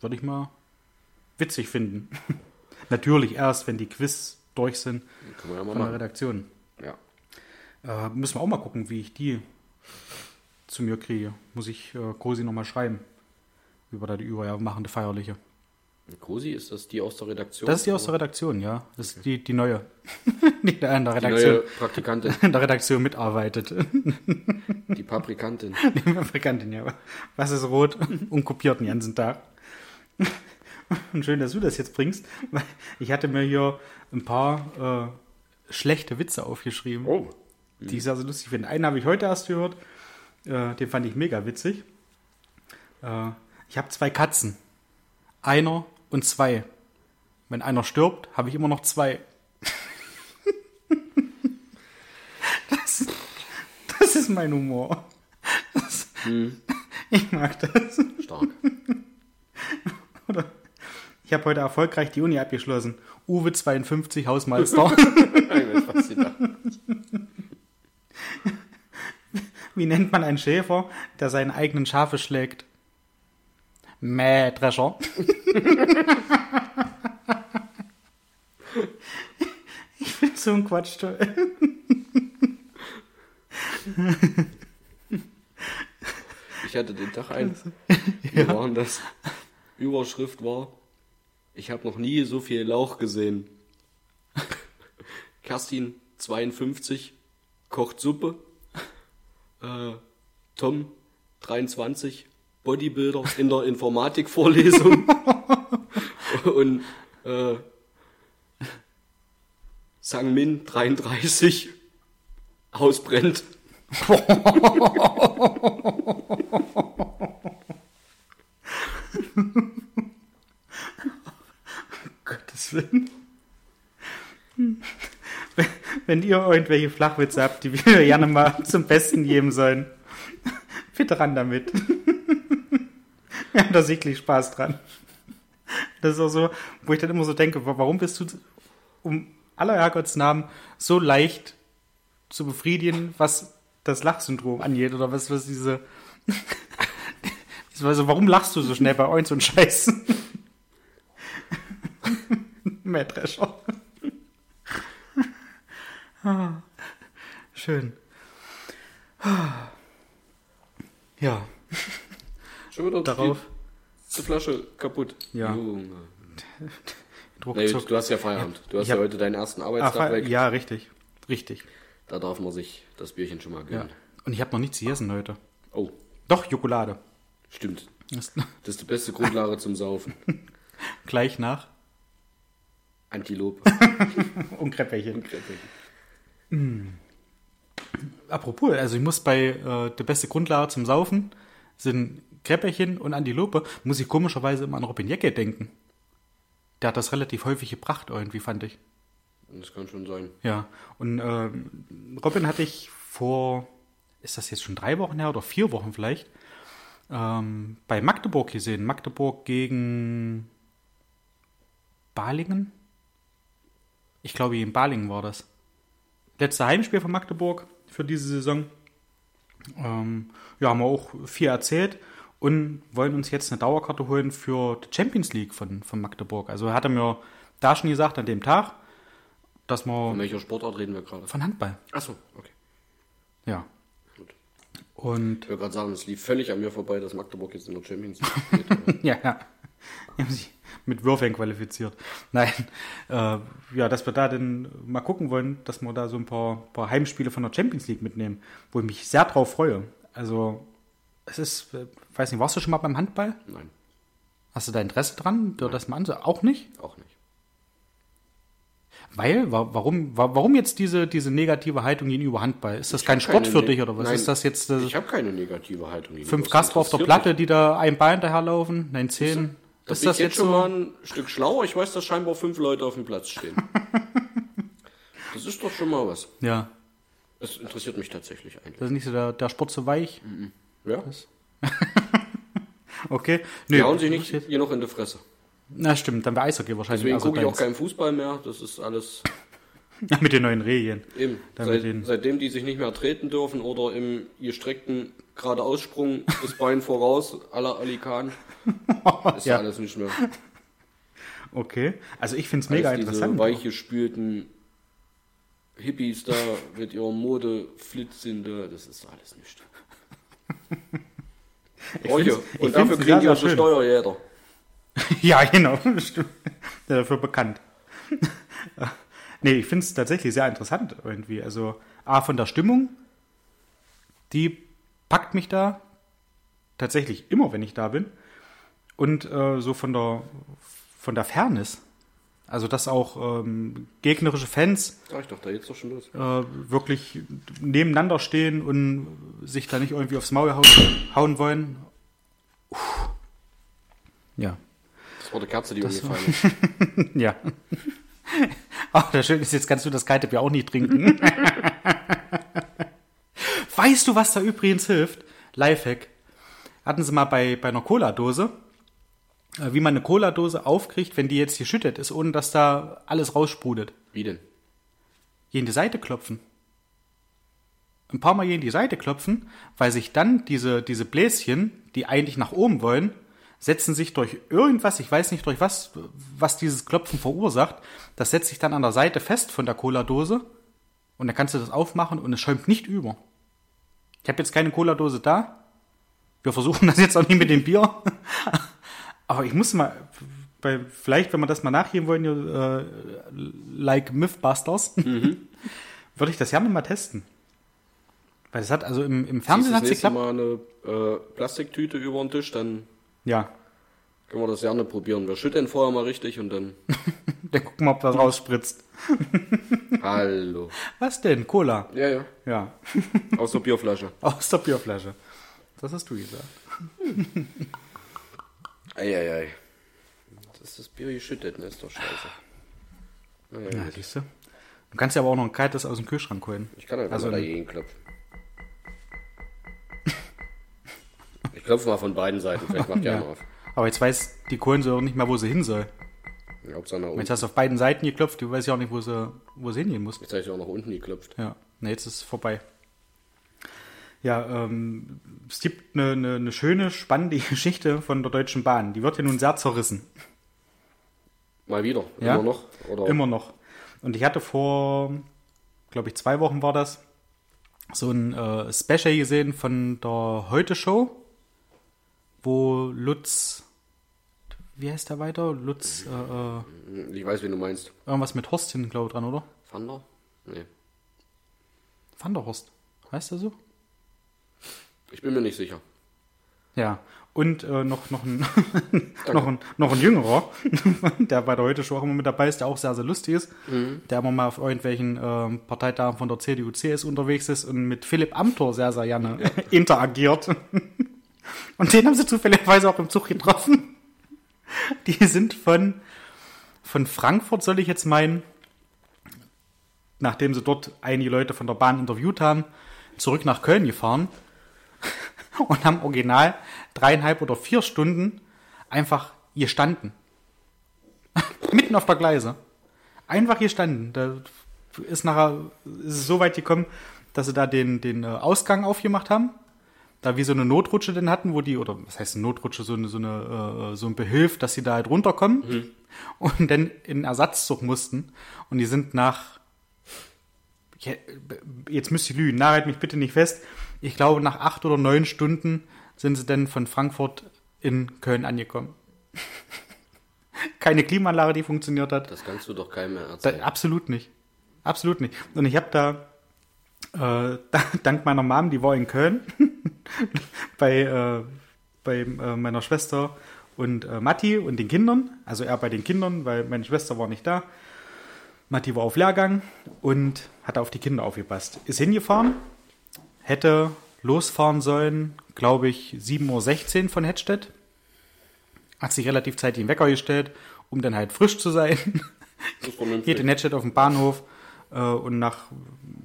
Würde ich mal witzig finden. Natürlich erst, wenn die Quiz durch sind ja mal von der machen. Redaktion. Ja. Äh, müssen wir auch mal gucken, wie ich die zu mir kriege. Muss ich äh, Cosi nochmal schreiben. Über die übermachende Feierliche. Cosi, ist das die aus der Redaktion? Das ist die aus der Redaktion, ja. Das ist die, die neue. die da in der die Redaktion, neue Praktikantin, in der Redaktion mitarbeitet. die Paprikantin. Die Fabrikantin, ja. Was ist rot? Und kopiert den ganzen Tag. Und schön, dass du das jetzt bringst. weil Ich hatte mir hier ein paar äh, schlechte Witze aufgeschrieben, Oh. die ich sehr, sehr lustig finde. Einen habe ich heute erst gehört. Äh, den fand ich mega witzig. Äh, ich habe zwei Katzen. Einer und zwei. Wenn einer stirbt, habe ich immer noch zwei. das, das ist mein Humor. Das, Ich mag das. Stark. Ich habe heute erfolgreich die Uni abgeschlossen. Uwe 52 Hausmeister. Wie nennt man einen Schäfer, der seinen eigenen Schafe schlägt? Mähdrescher. ich bin so ein Quatsch. toll. Ich hatte den Tag ein. Wir waren das. Überschrift war: Ich habe noch nie so viel Lauch gesehen. Kerstin 52 kocht Suppe. Äh, Tom 23 Bodybuilder in der Informatikvorlesung. Und äh, Sang Min 33 Haus brennt. Gottes Willen. Wenn- Wenn ihr irgendwelche Flachwitze habt, die wir gerne mal zum Besten geben sollen, bitte ran damit. Da sichtlich Spaß dran. Das ist auch so, wo ich dann immer so denke, wa- warum bist du um aller Herrgottsnamen so leicht zu befriedigen, was das Lachsyndrom angeht oder was, was diese. Also, warum lachst du so schnell bei uns und Scheiß? Mähdrescher. Ah, Schön. Ja, Schon wieder darauf die, die Flasche kaputt. Ja. Junge. Nee, du hast ja Feierabend. Du hast ja hab- heute deinen ersten Ah, Arbeitstag fe- weg. ja, richtig. Richtig. Da darf man sich das Bierchen schon mal Ja. gönnen. Und ich habe noch nichts gegessen heute. Oh, Doch, Jokolade. stimmt. Das- ist die beste Grundlage zum Saufen. Gleich nach. Antilope. Und Kräpperchen. Kreppel. Apropos, also ich muss bei äh, der beste Grundlage zum Saufen sind Kräpperchen und Antilope, muss ich komischerweise immer an Robin Jecke denken. Der hat das relativ häufig gebracht irgendwie, fand ich. Das kann schon sein. Ja, und ähm, Robin hatte ich vor, ist das jetzt schon drei Wochen her oder vier Wochen vielleicht, ähm, bei Magdeburg gesehen. Magdeburg gegen Balingen? Ich glaube, in Balingen war das. Letzte Heimspiel von Magdeburg für diese Saison. Ähm, ja, haben wir auch viel erzählt und wollen uns jetzt eine Dauerkarte holen für die Champions League von, von Magdeburg. Also hat er mir da schon gesagt, an dem Tag, dass wir Von welcher Sportart reden wir gerade? von Handball. Achso, okay. Ja. Gut. Und Ich wollte gerade sagen, es lief völlig an mir vorbei, dass Magdeburg jetzt in der Champions League aber ja, ja. Die haben sich mit Würfeln qualifiziert. Nein, äh, ja, dass wir da dann mal gucken wollen, dass wir da so ein paar, paar Heimspiele von der Champions League mitnehmen, wo ich mich sehr drauf freue. Also, es ist, äh, weiß nicht, warst du schon mal beim Handball? Nein, Hast du da Interesse dran, dir das mal anzusehen? Auch nicht? auch nicht. Weil, wa- warum, wa- warum jetzt diese, diese negative Haltung gegenüber Handball? Ist das Ich kein Sport für ne- dich oder was? Nein, ist das jetzt äh, Ich habe keine negative Haltung. fünf Das Kasper auf der Platte, die da ein Bein daherlaufen? Nein, zehn? Da Ist bin das jetzt schon so? mal ein Stück schlauer. Ich weiß, dass scheinbar fünf Leute auf dem Platz stehen. das ist doch schon mal was. Ja, Das interessiert mich tatsächlich eigentlich. das ist nicht so der, der Sport so weich. Ja? Okay. Nö, Die hauen sich nicht hier noch in die Fresse. Na stimmt, dann wäre Eishockey wahrscheinlich. Deswegen also gucke ich auch keinen Fußball mehr. Das ist alles Ja, mit den neuen Regeln. eben. Seit, den- seitdem die sich nicht mehr treten dürfen oder im gestreckten geradeaussprung das Bein voraus, aller Alikan, ist Ja. alles nicht mehr. Okay. Also ich finde es mega Alles interessant. Diese weich gespülten Hippies da mit ihrer Mode flitzende, das ist alles nicht. Find's- ich Und dafür kriegen die unsere. Steuerjäger. ja, genau. Stimmt. Der dafür bekannt. nee, ich finde es tatsächlich sehr interessant irgendwie. Also A von der Stimmung, die packt mich da tatsächlich immer, wenn ich da bin. Und äh, so von der von der Fairness. Also dass auch ähm, gegnerische Fans Sag ich doch, da geht's doch schon los. äh, wirklich nebeneinander stehen und sich da nicht irgendwie aufs Maul hauen, hauen wollen. Uff. Ja. Das war die Kerze, die umgefallen ist. Ja. Ach, das Schöne ist, jetzt kannst du das kalte Bier auch nicht trinken. weißt du, was da übrigens hilft? Lifehack. Hatten sie mal bei, bei einer Cola-Dose, wie man eine Cola-Dose aufkriegt, wenn die jetzt geschüttet ist, ohne dass da alles raussprudelt. Wie denn? Hier in die Seite klopfen. Ein paar Mal hier in die Seite klopfen, weil sich dann diese, diese Bläschen, die eigentlich nach oben wollen, setzen sich durch irgendwas, ich weiß nicht durch was, was dieses Klopfen verursacht, das setzt sich dann an der Seite fest von der Cola-Dose und dann kannst du das aufmachen und es schäumt nicht über. Ich habe jetzt keine Cola-Dose da. Wir versuchen das jetzt auch nicht mit dem Bier. Aber ich muss mal, bei, vielleicht, wenn wir das mal nachgeben wollen, äh, like Mythbusters, würde ich das gerne mal testen. Weil das hat, also im, im Fernsehen hat es geklappt. Mal eine äh, Plastiktüte über den Tisch, dann Ja. können wir das gerne probieren. Wir schütteln vorher mal richtig und dann. Dann gucken wir, ob das rausspritzt. Hallo. Was denn? Cola. Ja, ja. Ja. Aus der Bierflasche. Aus der Bierflasche. Das hast du gesagt. Eieiei. Das ist das Bier geschüttet, ne? Ist doch scheiße. Naja, Ja, siehst du. Du kannst ja aber auch noch ein kaltes aus dem Kühlschrank holen. Ich kann einfach Also mal dagegen klopfen. Ich klopfe mal von beiden Seiten, vielleicht macht die Ja. auf. Aber jetzt weiß die Kohlensäure nicht mehr, wo sie hin soll. Hauptsache nach Jetzt unten. hast du auf beiden Seiten geklopft, du weißt ja auch nicht, wo sie, wo sie hingehen muss. Jetzt habe ich auch nach unten geklopft. Ja, na, jetzt ist es vorbei. Ja, ähm, es gibt eine, eine, eine schöne, spannende Geschichte von der Deutschen Bahn. Die wird ja nun sehr zerrissen. Mal wieder. Ja. Immer noch. Oder Immer noch. Und ich hatte vor, glaube ich, zwei Wochen war das, so ein äh, Special gesehen von der Heute-Show, wo Lutz, wie heißt der weiter? Lutz, äh, äh, Ich weiß, wen du meinst. irgendwas mit Horst hinten, glaube ich, dran, oder? Vander? Nee. Van der Horst, heißt er so? Ich bin mir nicht sicher. Ja, und äh, noch, noch, ein, noch, ein, noch ein jüngerer, der bei der Heute-Show auch immer mit dabei ist, der auch sehr, sehr lustig ist, der immer mal auf irgendwelchen ähm, Parteitagen von der CDU, CS unterwegs ist und mit Philipp Amthor sehr, sehr gerne interagiert. Und den haben sie zufälligerweise auch im Zug getroffen. Die sind von, von Frankfurt, soll ich jetzt meinen, nachdem sie dort einige Leute von der Bahn interviewt haben, zurück nach Köln gefahren und haben original dreieinhalb oder vier Stunden einfach gestanden. Mitten auf der Gleise. Einfach gestanden. Da ist nachher ist es so weit gekommen, dass sie da den, den äh, Ausgang aufgemacht haben. Da wie so eine Notrutsche denn hatten, wo die, oder was heißt eine Notrutsche, so, eine, so, eine, äh, so ein Behilf, dass sie da halt runterkommen und dann in den Ersatzzug mussten. Und die sind nach jetzt müsste ich lügen, nagelt mich bitte nicht fest. Ich glaube, nach acht oder neun Stunden sind sie dann von Frankfurt in Köln angekommen. Keine Klimaanlage, die funktioniert hat. Das kannst du doch keinem mehr Da, erzählen. absolut nicht. Absolut nicht. Und ich habe da, äh, da, dank meiner Mom, die war in Köln, bei, äh, bei äh, meiner Schwester und äh, Matti und den Kindern. Also er bei den Kindern, weil meine Schwester war nicht da. Matti war auf Lehrgang und hat auf die Kinder aufgepasst. Ist hingefahren, hätte losfahren sollen, glaube ich, 7.16 Uhr von Hettstedt. Hat sich relativ zeitig den Wecker gestellt, um dann halt frisch zu sein. Geht in Hettstedt auf dem Bahnhof äh, und nach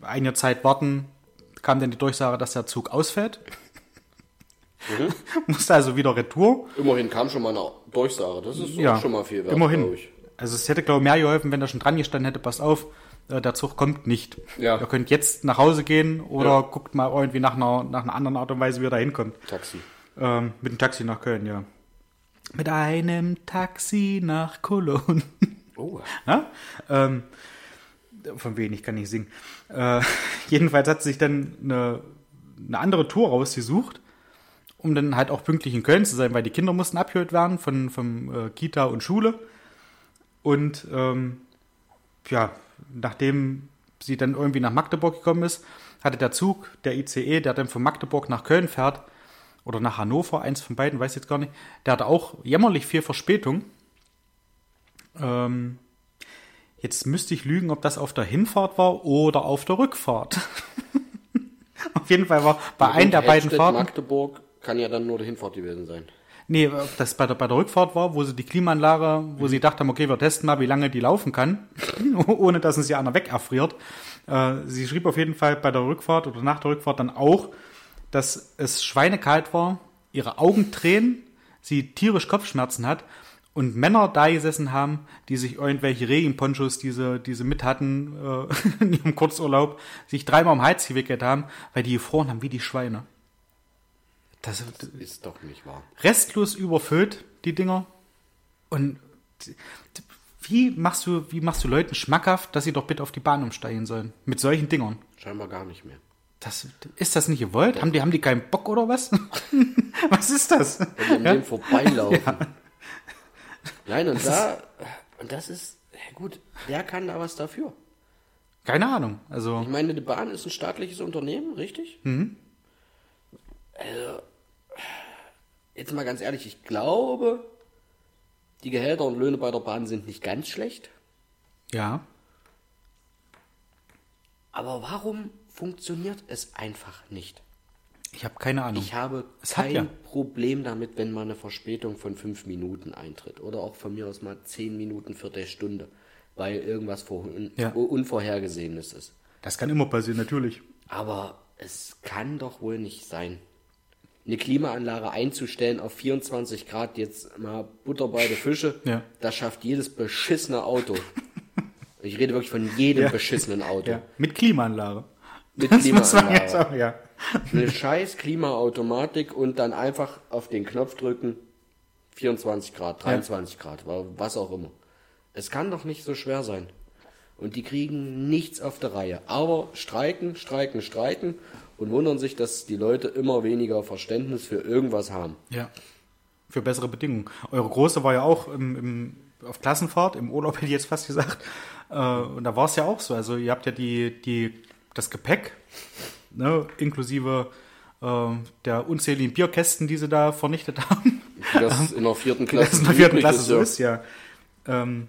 einiger Zeit warten kam dann die Durchsage, dass der Zug ausfällt. Musste also wieder retour. Immerhin kam schon mal eine Durchsage. Das ist Ja, auch schon mal viel wert, immerhin. Also es hätte, glaube ich, mehr geholfen, wenn er schon dran gestanden hätte, passt auf, der Zug kommt nicht. Ja. Ihr könnt jetzt nach Hause gehen oder Ja. guckt mal irgendwie nach einer, nach einer anderen Art und Weise, wie ihr da hinkommt. Taxi. Ähm, mit dem Taxi nach Köln, ja. Mit einem Taxi nach Cologne. Oh, Ja? Ähm, von wenig kann ich singen. Äh, jedenfalls hat sich dann eine, eine andere Tour rausgesucht, um dann halt auch pünktlich in Köln zu sein, weil die Kinder mussten abgeholt werden von, von äh, Kita und Schule. Und ähm, ja, nachdem sie dann irgendwie nach Magdeburg gekommen ist, hatte der Zug, der ICE, der dann von Magdeburg nach Köln fährt, oder nach Hannover, eins von beiden, weiß ich jetzt gar nicht, der hatte auch jämmerlich viel Verspätung. Ähm, jetzt müsste ich lügen, ob das auf der Hinfahrt war oder auf der Rückfahrt. auf jeden Fall war bei einem der beiden Fahrten. Magdeburg kann ja dann nur der Hinfahrt gewesen sein. Nee, das bei der, bei der Rückfahrt war, wo sie die Klimaanlage, wo sie dachten, okay, wir testen mal, wie lange die laufen kann, ohne dass uns ja einer wegerfriert. Äh, sie schrieb auf jeden Fall bei der Rückfahrt oder nach der Rückfahrt dann auch, dass es schweinekalt war, ihre Augen tränen, sie tierisch Kopfschmerzen hat und Männer da gesessen haben, die sich irgendwelche Regenponchos, die sie, die sie mit hatten äh, in ihrem Kurzurlaub, sich dreimal um Hals gewickelt haben, weil die gefroren haben wie die Schweine. Das, Ist doch nicht wahr. restlos überfüllt, die Dinger. Und wie machst du, wie machst du Leuten schmackhaft, dass sie doch bitte auf die Bahn umsteigen sollen? Mit solchen Dingern. Scheinbar gar nicht mehr. Das, ist das nicht gewollt? Haben die, haben die keinen Bock oder was? was ist das? Wenn die an dem vorbeilaufen. Nein, und da, und das ist, ja gut, wer kann da was dafür? Keine Ahnung. Also, Ich meine, die Bahn ist ein staatliches Unternehmen, richtig? Also, jetzt mal ganz ehrlich, ich glaube, die Gehälter und Löhne bei der Bahn sind nicht ganz schlecht. ja. Aber warum funktioniert es einfach nicht? Ich habe keine Ahnung. Ich habe Es kein ja. Problem damit, wenn mal eine Verspätung von fünf Minuten eintritt. Oder auch von mir aus mal zehn Minuten, Viertelstunde. Weil irgendwas vor, Ja. Unvorhergesehenes ist. Das kann immer passieren, natürlich. Aber es kann doch wohl nicht sein. Eine Klimaanlage einzustellen auf 24 Grad, jetzt mal Butter bei der Fische, Ja. das schafft jedes beschissene Auto. Ich rede wirklich von jedem Ja. beschissenen Auto. Ja. Mit Klimaanlage. Mit Das muss man Klimaanlage. auch, ja. Eine scheiß Klimaautomatik und dann einfach auf den Knopf drücken, 24 Grad, 23 Grad, wa- was auch immer. Es kann doch nicht so schwer sein. und die kriegen nichts auf der Reihe. Aber streiken, streiken, streiken und wundern sich, dass die Leute immer weniger Verständnis für irgendwas haben. Ja. Für bessere Bedingungen. Eure Große war ja auch im, im, auf Klassenfahrt, im Urlaub hätte ich jetzt fast gesagt. Äh, und da war es ja auch so. Also ihr habt ja die, die, das Gepäck, ne, inklusive äh, der unzähligen Bierkästen, die sie da vernichtet haben. Das in der vierten Das Klasse, in der vierten Klasse ist, so ja. ist, ja. Ähm,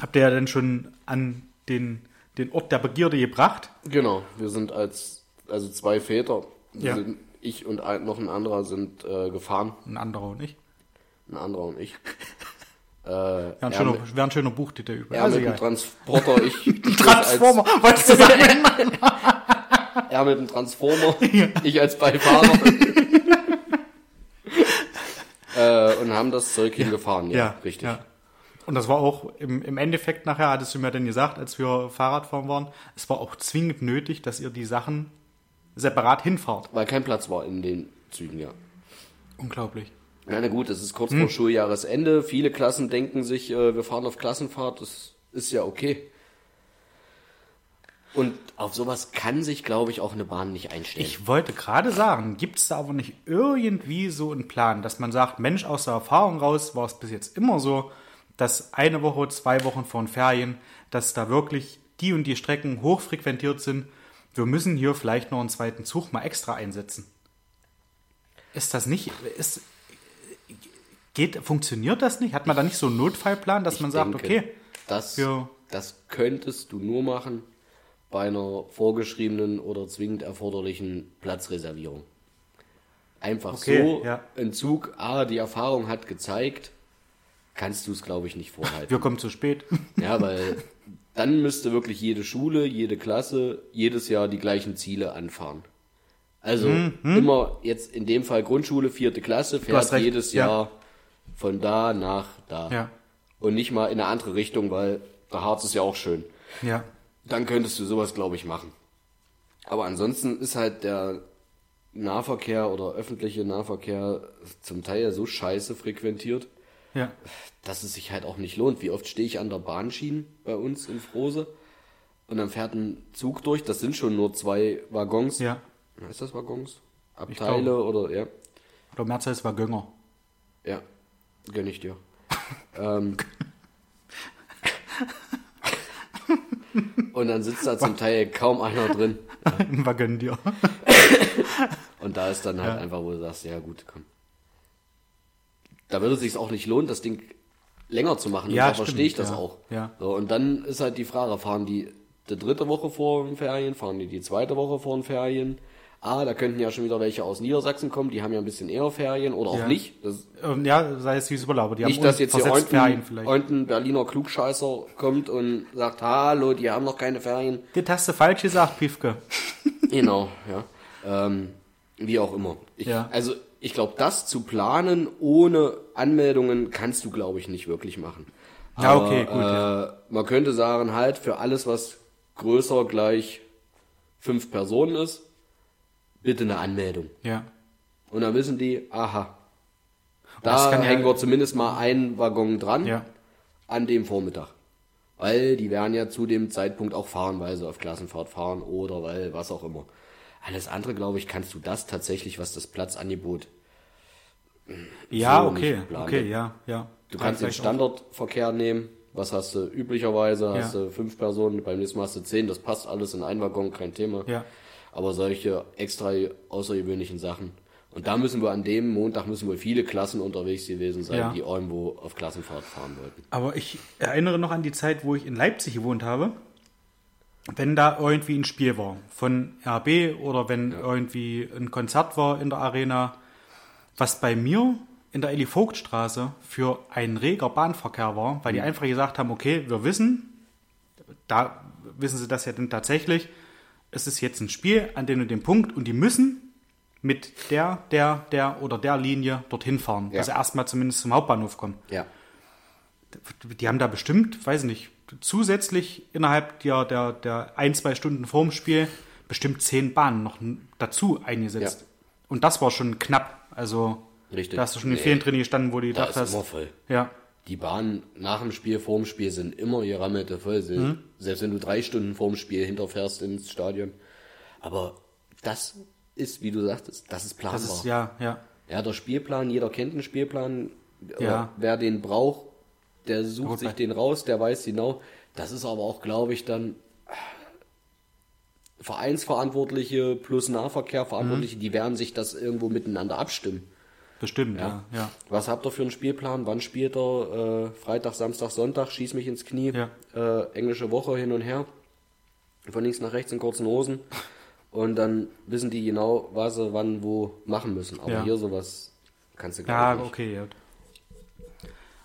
habt ihr ja dann schon an den, den Ort der Begierde gebracht? Genau, wir sind als, also zwei Väter, Ja. sind, ich und ein, noch ein anderer sind äh, gefahren, Ein anderer und ich. ein anderer und ich. Äh, Wäre ein, er, schöner, mit, wär ein schöner Buchtitel über. er Also mit dem. Transporter, ich, ich Transformer, wolltest du sagen? Er mit dem Transformer, ich als Beifahrer. äh, und haben das Zeug hingefahren, ja, richtig. Ja. Und das war auch im, im Endeffekt nachher, hattest du mir dann gesagt, als wir Fahrradfahren waren, es war auch zwingend nötig, dass ihr die Sachen separat hinfahrt. Weil kein Platz war in den Zügen, ja. Unglaublich. Na, na gut, es ist kurz Hm. vor Schuljahresende. Viele Klassen denken sich, äh, wir fahren auf Klassenfahrt, das ist ja okay. Und auf sowas kann sich, glaube ich, auch eine Bahn nicht einstellen. Ich wollte gerade sagen, gibt es da aber nicht irgendwie so einen Plan, dass man sagt, Mensch, aus der Erfahrung raus war es bis jetzt immer so, dass eine Woche, zwei Wochen vor den Ferien, dass da wirklich die und die Strecken hochfrequentiert sind. Wir müssen hier vielleicht noch einen zweiten Zug mal extra einsetzen. Ist das nicht, ist, geht, funktioniert das nicht? Hat man da nicht so einen Notfallplan, dass Ich man sagt, denke, okay, das, wir- das könntest du nur machen bei einer vorgeschriebenen oder zwingend erforderlichen Platzreservierung. Einfach Okay, so, ja. ein Zug, ah, die Erfahrung hat gezeigt, kannst du es, glaube ich, nicht vorhalten. wir kommen zu spät. Ja, weil dann müsste wirklich jede Schule, jede Klasse jedes Jahr die gleichen Ziele anfahren. Also immer jetzt in dem Fall Grundschule, vierte Klasse, fährt jedes ja. Jahr von da nach da. Ja. Und nicht mal in eine andere Richtung, weil der Harz ist ja auch schön. Ja. Dann könntest du sowas, glaube ich, machen. Aber ansonsten ist halt der Nahverkehr oder öffentliche Nahverkehr zum Teil ja so scheiße frequentiert, Ja. dass es sich halt auch nicht lohnt. Wie oft stehe ich an der Bahnschiene bei uns in Frose und dann fährt ein Zug durch, das sind schon nur zwei Waggons. Ja. Heißt das Waggons? Abteile oder ja. Oder Mehrzahl war Gönger. Ja, gönn ich dir. ähm, und dann sitzt da zum Teil kaum einer drin. war gönn dir. Und da ist dann halt einfach, wo du sagst, ja gut, komm. Da würde es sich auch nicht lohnen, das Ding länger zu machen. Ja, da verstehe ich stimmt, das ja. auch. Ja. So, und dann ist halt die Frage, fahren die die dritte Woche vor den Ferien, fahren die die zweite Woche vor den Ferien? Ah, da könnten ja schon wieder welche aus Niedersachsen kommen, die haben ja ein bisschen eher Ferien oder auch Ja. nicht. Das, Ähm, ja, sei es wie es Urlaub. Die nicht, haben dass jetzt hier vielleicht. unten Berliner Klugscheißer kommt und sagt, hallo, die haben noch keine Ferien. Das hast du falsch gesagt, Piefke. Genau, ja. Ähm, wie auch immer. Ich, Ja. Also ich glaube, das zu planen ohne Anmeldungen kannst du, glaube ich, nicht wirklich machen. Ja, okay, gut, Äh, ja. Man könnte sagen, halt für alles, was größer gleich fünf Personen ist, bitte eine Anmeldung. Ja. Und dann wissen die, aha, das da kann ja- hängen wir zumindest mal einen Waggon dran Ja. an dem Vormittag. Weil die werden ja zu dem Zeitpunkt auch fahren, weil sie auf Klassenfahrt fahren oder weil was auch immer. Alles andere, glaube ich, kannst du das tatsächlich, was das Platzangebot. Ja, So okay. Okay, ja, ja. Du Ja, kannst den vielleicht auch. Standardverkehr nehmen. Was hast du üblicherweise? Hast Ja. du fünf Personen, beim nächsten Mal hast du zehn. Das passt alles in einen Waggon, kein Thema. Ja. Aber solche extra außergewöhnlichen Sachen. Und da müssen wir an dem Montag müssen wohl viele Klassen unterwegs gewesen sein, Ja. die irgendwo auf Klassenfahrt fahren wollten. Aber ich erinnere noch an die Zeit, wo ich in Leipzig gewohnt habe. Wenn da irgendwie ein Spiel war von RB oder wenn irgendwie ein Konzert war in der Arena, was bei mir in der Elli-Vogt-Straße für ein reger Bahnverkehr war, weil die einfach gesagt haben, okay, wir wissen, da wissen sie das ja dann tatsächlich, es ist jetzt ein Spiel an dem und dem Punkt und die müssen mit der, der, der oder der Linie dorthin fahren, Ja. dass sie erstmal zumindest zum Hauptbahnhof kommen Ja. die haben da bestimmt, weiß nicht, zusätzlich innerhalb der, der, der ein, zwei Stunden vorm Spiel bestimmt zehn Bahnen noch dazu eingesetzt. Ja. Und das war schon knapp. Also Richtig. da hast du schon in Nee. Ferien drin gestanden, wo die Da gedacht ist hast. immer voll. Ja. die Bahnen nach dem Spiel, vor dem Spiel sind immer gerammelt voll. Mhm. Selbst wenn du drei Stunden vor dem Spiel hinterfährst ins Stadion. Aber das ist, wie du sagtest, das ist planbar. Das ist, ja, ja. Ja, der Spielplan, jeder kennt einen Spielplan. Ja. Wer den braucht, der sucht Gut, sich den raus, der weiß genau. Das ist aber auch, glaube ich, dann Vereinsverantwortliche plus Nahverkehrverantwortliche, Mhm. die werden sich das irgendwo miteinander abstimmen. Bestimmt, ja. ja. Was habt ihr für einen Spielplan? Wann spielt er? Äh, Freitag, Samstag, Sonntag, schieß mich ins Knie. Ja. Äh, englische Woche hin und her. Von links nach rechts in kurzen Hosen. Und dann wissen die genau, was sie wann wo machen müssen. Aber Ja. hier sowas kannst du Ja, gar nicht. okay.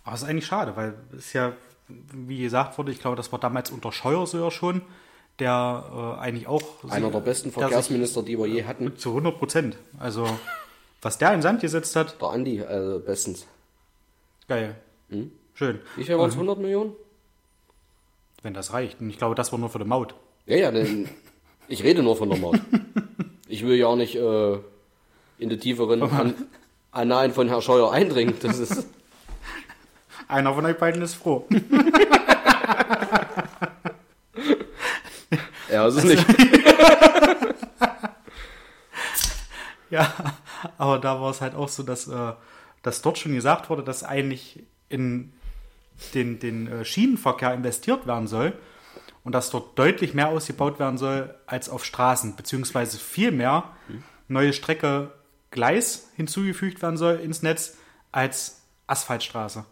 Aber es ist eigentlich schade, weil es ja, wie gesagt wurde, ich glaube, das war damals unter Scheuer so ja schon, der äh, eigentlich auch Einer der besten Verkehrsminister, die wir je hatten. Zu 100 Prozent. Also, was der in Sand gesetzt hat, Der Andi, also bestens. geil. Schön. Wie viel waren es? 100 Millionen? Wenn das reicht. Und ich glaube, das war nur für die Maut. Ja, ja, denn ich rede nur von der Maut. Ich will ja auch nicht äh, in die tieferen An Annalen von Herr Scheuer eindringen. Das ist. Einer von euch beiden ist froh. Ja, ist es nicht. ja, aber da war es halt auch so, dass, äh, dass dort schon gesagt wurde, dass eigentlich in den, den äh, Schienenverkehr investiert werden soll und dass dort deutlich mehr ausgebaut werden soll als auf Straßen, beziehungsweise viel mehr neue Strecke Gleis hinzugefügt werden soll ins Netz als Asphaltstraße.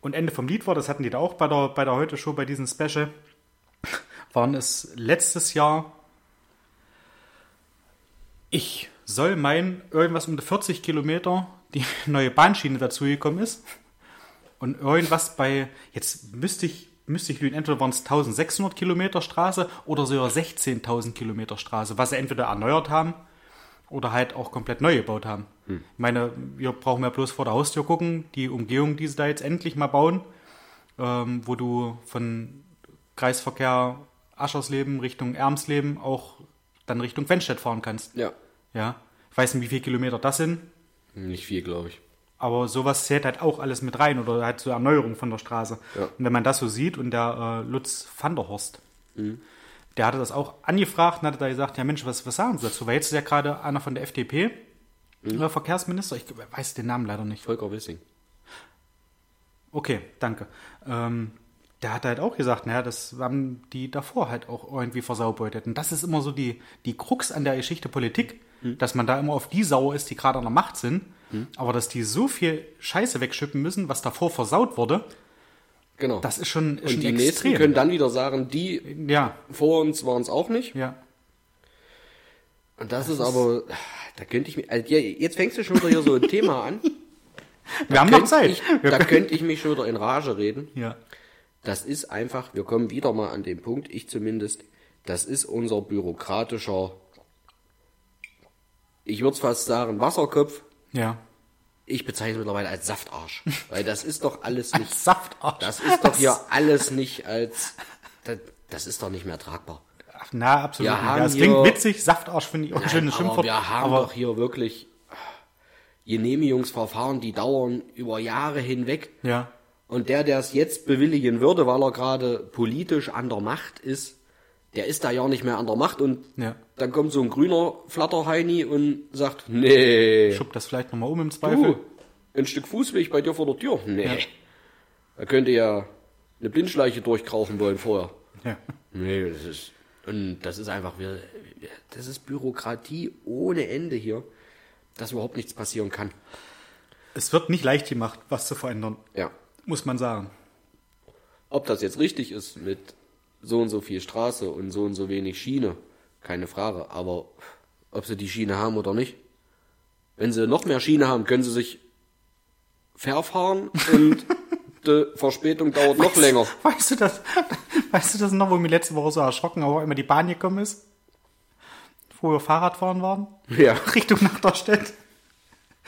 Und Ende vom Lied war, das hatten die da auch bei der, bei der Heute-Show, bei diesem Special, waren es letztes Jahr, ich soll meinen, irgendwas um die 40 Kilometer die neue Bahnschiene dazugekommen ist. Und irgendwas bei, jetzt müsste ich, müsste ich lügen, entweder waren es 1600 Kilometer Straße oder sogar 16.000 Kilometer Straße, was sie entweder erneuert haben oder halt auch komplett neu gebaut haben. Ich meine, wir brauchen ja bloß vor der Haustür gucken, die Umgehung, die sie da jetzt endlich mal bauen, ähm, wo du von Kreisverkehr Aschersleben Richtung Ermsleben auch dann Richtung Wenstedt fahren kannst. Ja. Ja, ich weiß nicht, wie viele Kilometer das sind, Nicht viel, glaube ich. aber sowas zählt halt auch alles mit rein oder halt zur Erneuerung von der Straße. Ja. Und wenn man das so sieht und der äh, Lutz van der Horst, der hatte das auch angefragt und hatte da gesagt, ja Mensch, was, was sagen Sie dazu? Weil jetzt ist ja gerade einer von der FDP, äh, Verkehrsminister, ich weiß den Namen leider nicht. Volker Wissing. Okay, danke. Ähm, der hat halt auch gesagt, naja, das haben die davor halt auch irgendwie versaubeutet. Und das ist immer so die, die Krux an der Geschichte Politik, dass man da immer auf die sauer ist, die gerade an der Macht sind, aber dass die so viel Scheiße wegschippen müssen, was davor versaut wurde, Genau. das ist schon, ist und schon die extrem. nächsten können dann wieder sagen, die ja, vor uns waren es auch nicht. ja. Und das, ist aber, da könnte ich mir, also jetzt fängst du schon wieder hier so ein Thema an. Wir haben noch Zeit. Ich, da könnte ich mich schon wieder in Rage reden. ja. Das ist einfach, wir kommen wieder mal an den Punkt, ich zumindest, das ist unser bürokratischer, ich würde fast sagen, Wasserkopf. Ja. Ich bezeichne es mittlerweile als Saftarsch. Weil das ist doch alles nicht, Saftarsch. das ist doch hier alles nicht als, das, das ist doch nicht mehr tragbar. Ach, na, absolut. Wir nicht. Ja, es klingt hier- witzig. Saftarsch finde ich auch ein schönes aber Schimpfwort. wir haben aber doch hier wirklich Genehmigungsverfahren, die dauern über Jahre hinweg. ja. Und der, der es jetzt bewilligen würde, weil er gerade politisch an der Macht ist, der ist da ja nicht mehr an der Macht und Ja. dann kommt so ein grüner Flatterheini und sagt, nee, Schub das vielleicht nochmal um im Zweifel. du, ein Stück Fußweg bei dir vor der Tür, nee. Da könnte ja eine Blindschleiche durchkrauchen wollen vorher. Ja. Nee, das ist, und das ist einfach, wir, wir- das ist Bürokratie ohne Ende hier, dass überhaupt nichts passieren kann. Es wird nicht leicht gemacht, was zu verändern, Ja. muss man sagen. Ob das jetzt richtig ist mit so und so viel Straße und so und so wenig Schiene, keine Frage. Aber ob sie die Schiene haben oder nicht. Wenn sie noch mehr Schiene haben, können sie sich verfahren und die Verspätung dauert noch länger. Weißt du das? Weißt du das noch, wo mir letzte Woche so erschrocken, aber immer die Bahn gekommen ist? Wo wir Fahrradfahren waren? Ja. Richtung Nachterstedt.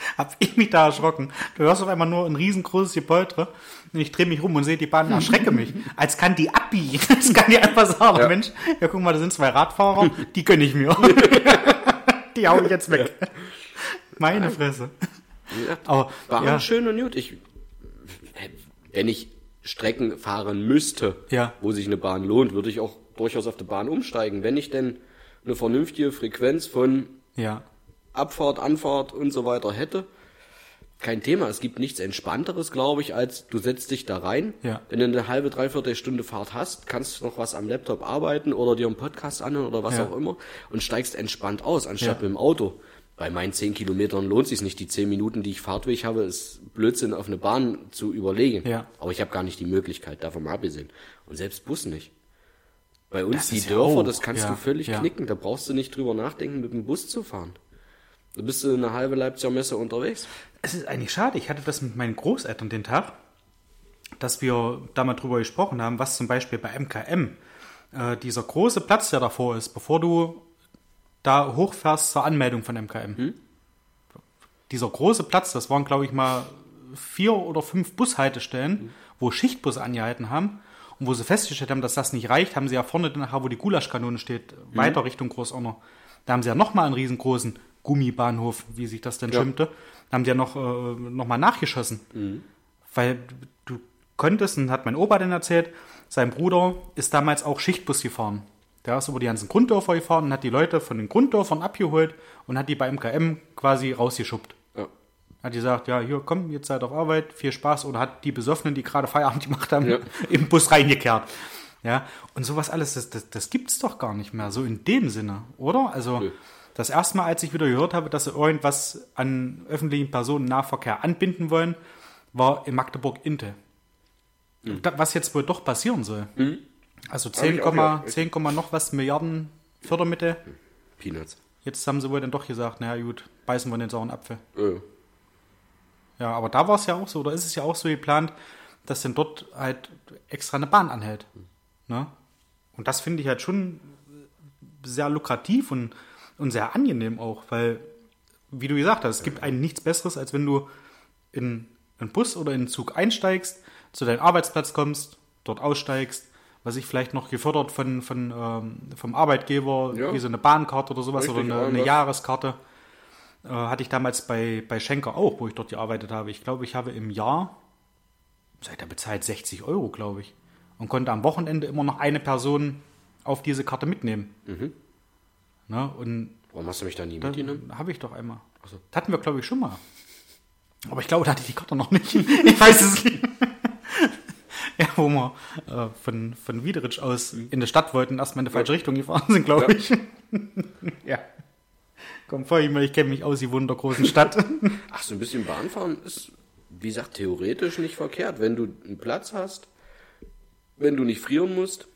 Hab ich mich da erschrocken. Du hörst auf einmal nur ein riesengroßes Gepoltere und ich drehe mich rum und sehe die Bahn und erschrecke mich. Als kann die abbiegen. Als kann die einfach sagen, Ja. Mensch, ja guck mal, da sind zwei Radfahrer, die gönn ich mir. die hau ich jetzt weg. Meine Fresse. Aber War ja, schön und gut. Ich, Wenn ich Strecken fahren müsste, Ja. wo sich eine Bahn lohnt, würde ich auch durchaus auf die Bahn umsteigen. Wenn ich denn eine vernünftige Frequenz von Ja. Abfahrt, Anfahrt und so weiter hätte, kein Thema. Es gibt nichts Entspannteres, glaube ich, als du setzt dich da rein. Ja. Wenn du eine halbe, dreiviertel Stunde Fahrt hast, kannst du noch was am Laptop arbeiten oder dir einen Podcast anhören oder was Ja. auch immer und steigst entspannt aus, anstatt Ja. mit dem Auto. Bei meinen 10 Kilometern lohnt sich nicht. Die 10 Minuten, die ich Fahrtweg habe, ist Blödsinn, auf eine Bahn zu überlegen. Ja. Aber ich habe gar nicht die Möglichkeit, davon mal abgesehen. Und selbst Bus nicht. Bei uns Das die ja Dörfer, auch, das kannst ja, du völlig ja. knicken. Da brauchst du nicht drüber nachdenken, mit dem Bus zu fahren. Da bist du eine halbe Leipziger Messe unterwegs. Es ist eigentlich schade. Ich hatte das mit meinen Großeltern den Tag, dass wir da mal drüber gesprochen haben, was zum Beispiel bei MKM äh, dieser große Platz, der davor ist, bevor du da hochfährst zur Anmeldung von MKM. Dieser große Platz, das waren, glaube ich, mal vier oder fünf Bushaltestellen, wo Schichtbusse angehalten haben. Und wo sie festgestellt haben, dass das nicht reicht, haben sie ja vorne nachher, wo die Gulaschkanone steht, weiter Richtung Großonner. Da haben sie ja nochmal einen riesengroßen Gummibahnhof, wie sich das denn Ja. schimpfte. Haben sie ja noch, äh, noch mal nachgeschossen. Weil du konntest, und hat mein Opa denn erzählt, sein Bruder ist damals auch Schichtbus gefahren. Der ist über die ganzen Grunddörfer gefahren und hat die Leute von den Grunddörfern abgeholt und hat die bei MKM quasi rausgeschubbt. Ja. Hat gesagt, ja, hier, komm, jetzt seid auf Arbeit, viel Spaß. Oder hat die Besoffenen, die gerade Feierabend gemacht haben, Ja. im Bus reingekehrt. Ja, und sowas alles, das, das, das gibt's doch gar nicht mehr, so in dem Sinne, oder? Also, Nö. Das erste Mal, als ich wieder gehört habe, dass sie irgendwas an öffentlichen Personennahverkehr anbinden wollen, war in Magdeburg-Inte. Da- Was jetzt wohl doch passieren soll. Also 10, ich auch gehört. 10, noch was Milliarden Fördermittel. Peanuts. Jetzt haben sie wohl dann doch gesagt, naja gut, beißen wir den sauren Apfel. Äh, Ja, aber da war es ja auch so, oder ist es ja auch so geplant, dass denn dort halt extra eine Bahn anhält. Ne? Und das finde ich halt schon sehr lukrativ und, und sehr angenehm auch, weil, wie du gesagt hast, es gibt eigentlich nichts Besseres, als wenn du in einen Bus oder in einen Zug einsteigst, zu deinem Arbeitsplatz kommst, dort aussteigst, was ich vielleicht noch gefördert von, von, ähm, vom Arbeitgeber, Ja. wie so eine Bahnkarte oder sowas Richtig, oder eine, eine. Jahreskarte. Äh, hatte ich damals bei, bei Schenker auch, wo ich dort gearbeitet habe. Ich glaube, ich habe im Jahr, seit er bezahlt, 60 Euro, glaube ich. Und konnte am Wochenende immer noch eine Person auf diese Karte mitnehmen. Ne? Und warum hast du mich da nie mitgenommen? habe ich doch einmal. so. Das hatten wir, glaube ich, schon mal. Aber ich glaube, da hatte ich die Karte noch nicht. ich weiß es nicht. ja, wo wir äh, von, von Wiederitsch aus in die Stadt wollten, erstmal in die falsche Richtung gefahren sind, glaube Ja. ich. ja. Komm vor, ich, ich kenne mich aus, die wundergroßen Stadt. Ach, so ein bisschen Bahnfahren ist, wie gesagt, theoretisch nicht verkehrt. Wenn du einen Platz hast, wenn du nicht frieren musst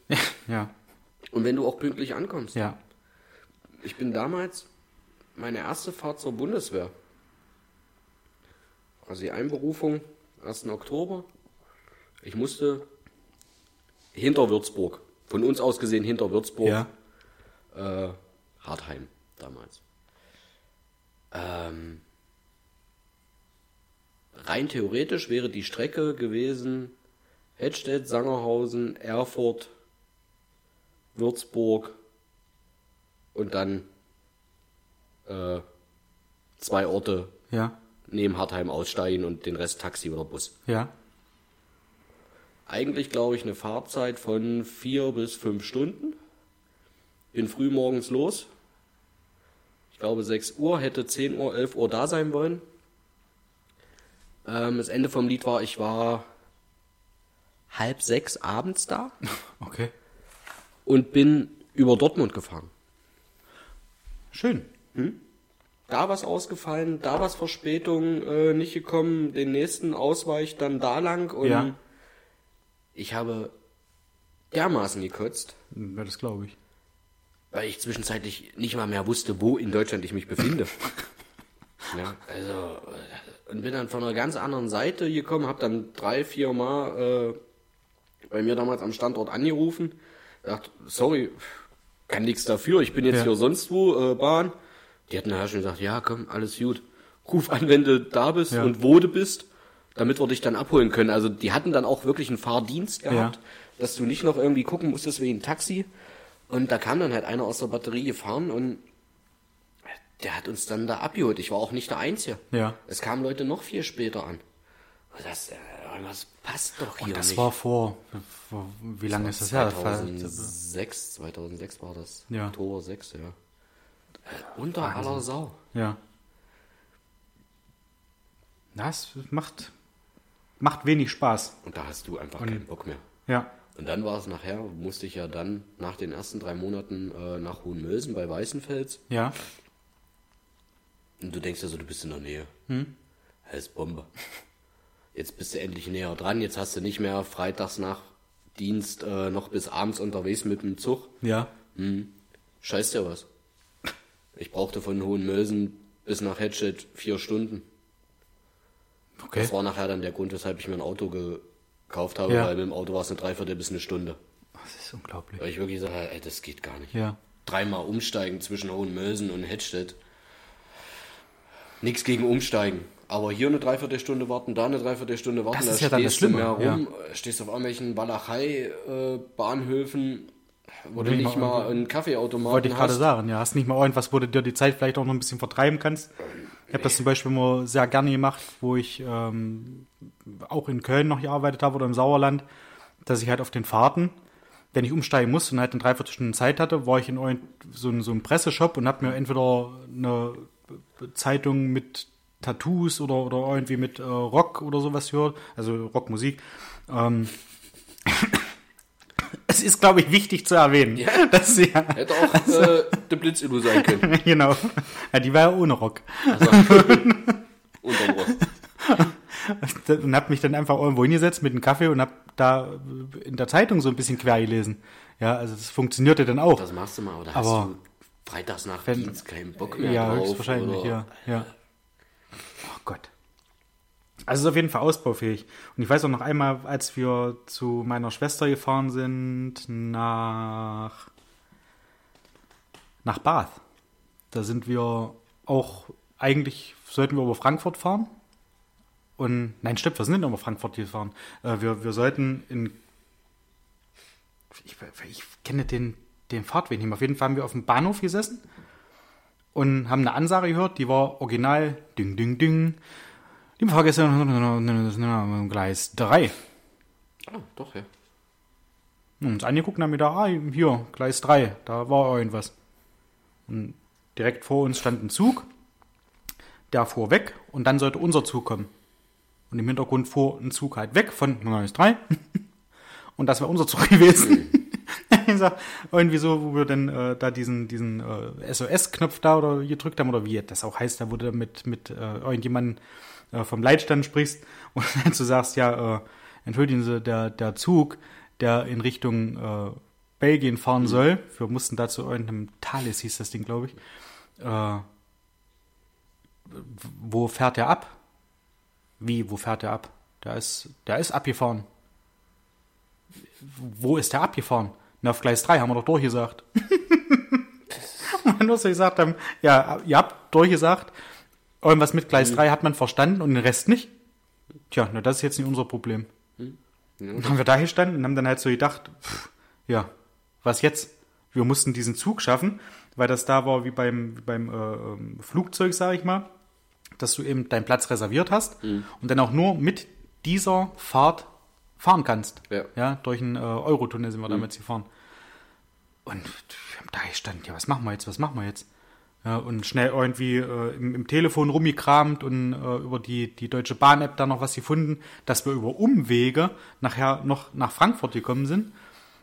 ja, und wenn du auch pünktlich ankommst. ja. Ich bin damals meine erste Fahrt zur Bundeswehr. Also die Einberufung, 1. Oktober. Ich musste hinter Würzburg, von uns aus gesehen hinter Würzburg, Ja. äh, Hartheim damals. Ähm, rein theoretisch wäre die Strecke gewesen Hedstedt, Sangerhausen, Erfurt, Würzburg und dann äh, zwei Orte Ja, neben Hartheim aussteigen und den Rest Taxi oder Bus. ja, Eigentlich glaube ich eine Fahrzeit von vier bis fünf Stunden. Bin früh morgens los. Ich glaube 6 Uhr, hätte 10 Uhr, 11 Uhr da sein wollen. Ähm, das Ende vom Lied war, ich war halb sechs abends da okay. und bin über Dortmund gefahren. Schön. Da was ausgefallen, da was Verspätung äh, nicht gekommen, den nächsten Ausweich dann da lang und Ja. ich habe dermaßen gekotzt, Ja, das glaube ich. weil ich zwischenzeitlich nicht mal mehr wusste, wo in Deutschland ich mich befinde. ja, also äh, und bin dann von einer ganz anderen Seite gekommen, habe dann drei, vier Mal äh, bei mir damals am Standort angerufen, dachte, sorry, kann nichts dafür, ich bin jetzt Ja. hier sonst wo, äh, Bahn. Die hatten nachher schon gesagt, ja komm, alles gut, ruf an, wenn du da bist Ja. und wo du bist, damit wir dich dann abholen können. Also die hatten dann auch wirklich einen Fahrdienst gehabt, Ja. dass du nicht noch irgendwie gucken musstest wegen Taxi. Und da kam dann halt einer aus der Batterie gefahren und der hat uns dann da abgeholt. Ich war auch nicht der Einzige. Ja. Es kamen Leute noch viel später an. Das, äh, was passt doch hier Und das nicht. war vor, vor wie lange ist das her? 2006, 2006 war das. Ja. Oktober 6, ja. Äh, Unter aller Sau. Ja. Das macht, macht wenig Spaß. Und da hast du einfach keinen Bock mehr. Ja. Und dann war es nachher, musste ich ja dann nach den ersten drei Monaten äh, nach Hohenmölsen bei Weißenfels. Ja. Und du denkst ja so, du bist in der Nähe. Hm? Das ist Bombe. Jetzt bist du endlich näher dran. Jetzt hast du nicht mehr freitags nach Dienst äh, noch bis abends unterwegs mit dem Zug. Ja. Scheiß dir was. Ich brauchte von Hohenmölsen bis nach Hedstedt vier Stunden. Okay. Das war nachher dann der Grund, weshalb ich mir ein Auto gekauft habe, Ja. weil mit dem Auto war es eine Dreiviertel bis eine Stunde. Das ist unglaublich. Weil ich wirklich sage, ey, das geht gar nicht. Ja. Dreimal umsteigen zwischen Hohenmölsen und Hedstedt. Nichts gegen umsteigen. Aber hier eine Dreiviertelstunde warten, da eine Dreiviertelstunde warten, Das da ist ja dann das stehst du Schlimme, mehr rum, stehst auf irgendwelchen Walachei-Bahnhöfen, wo du nicht mal mal einen Kaffeeautomaten Wollte ich gerade sagen, ja. Hast nicht mal irgendwas, wo du dir die Zeit vielleicht auch noch ein bisschen vertreiben kannst. Ich habe das zum Beispiel immer sehr gerne gemacht, wo ich ähm, auch in Köln noch gearbeitet habe oder im Sauerland, dass ich halt auf den Fahrten, wenn ich umsteigen musste und halt eine Dreiviertelstunde Zeit hatte, war ich in so, einem- so einem Presseshop und habe mir entweder eine Zeitung mit Tattoos oder, oder irgendwie mit äh, Rock oder sowas gehört, also Rockmusik. Ähm, es ist, glaube ich, wichtig zu erwähnen, Ja. dass sie ja, Hätte auch äh, der Blitzillu sein können. genau. Ja, die war ja ohne Rock. Unterm Rohr. Und hab mich dann einfach irgendwo hingesetzt mit einem Kaffee und hab da in der Zeitung so ein bisschen quer gelesen. Ja, also das funktionierte dann auch. Das machst du mal, da Aber hast du freitags nach wenn- Dienst keinen Bock mehr ja, drauf. höchstwahrscheinlich, oder- ja, ja. Gott. Also es ist auf jeden Fall ausbaufähig. Und ich weiß auch noch einmal, als wir zu meiner Schwester gefahren sind nach nach Bath. Da sind wir auch eigentlich sollten wir über Frankfurt fahren. Und nein, stimmt, wir sind nicht über Frankfurt gefahren. Äh, wir, wir sollten in ich, ich kenne den, den Fahrtweg nicht mehr. Auf jeden Fall haben wir auf dem Bahnhof gesessen und haben eine Ansage gehört, die war original ding, ding, ding. Liebe Fahrgäste, Gleis 3. Ah, doch, ja. Und uns angeguckt und haben wieder, ah, hier, Gleis 3, da war irgendwas. Und direkt vor uns stand ein Zug, der fuhr weg und dann sollte unser Zug kommen. Und im Hintergrund fuhr ein Zug halt weg von Gleis 3. Und das wäre unser Zug gewesen. Irgendwie so, wo wir dann äh, da diesen, diesen äh, SOS-Knopf da oder gedrückt haben, oder wie das auch heißt, da wo du mit, mit äh, irgendjemandem äh, vom Leitstand sprichst und dann du sagst, ja, äh, entschuldigen Sie, der, der Zug, der in Richtung äh, Belgien fahren soll, wir mussten da zu irgendeinem Thales, hieß das Ding, glaube ich, äh, wo fährt der ab? Wie, wo fährt der ab? Der ist, der ist abgefahren. Wo ist der abgefahren? Na, auf Gleis 3 haben wir doch durchgesagt. Und nur so gesagt haben, ja, ihr habt durchgesagt, irgendwas mit Gleis 3 hat man verstanden und den Rest nicht. Tja, na, das ist jetzt nicht unser Problem. Dann haben wir da gestanden und haben dann halt so gedacht, pff, ja, was jetzt? Wir mussten diesen Zug schaffen, weil das da war wie beim, wie beim äh, ähm, Flugzeug, sag ich mal, dass du eben deinen Platz reserviert hast und dann auch nur mit dieser Fahrt fahren kannst. Ja. durch einen äh, Eurotunnel sind wir damals gefahren. Und da gestanden, ja, was machen wir jetzt, was machen wir jetzt? Ja, und schnell irgendwie äh, im, im Telefon rumgekramt und äh, über die, die Deutsche Bahn-App da noch was gefunden, dass wir über Umwege nachher noch nach Frankfurt gekommen sind,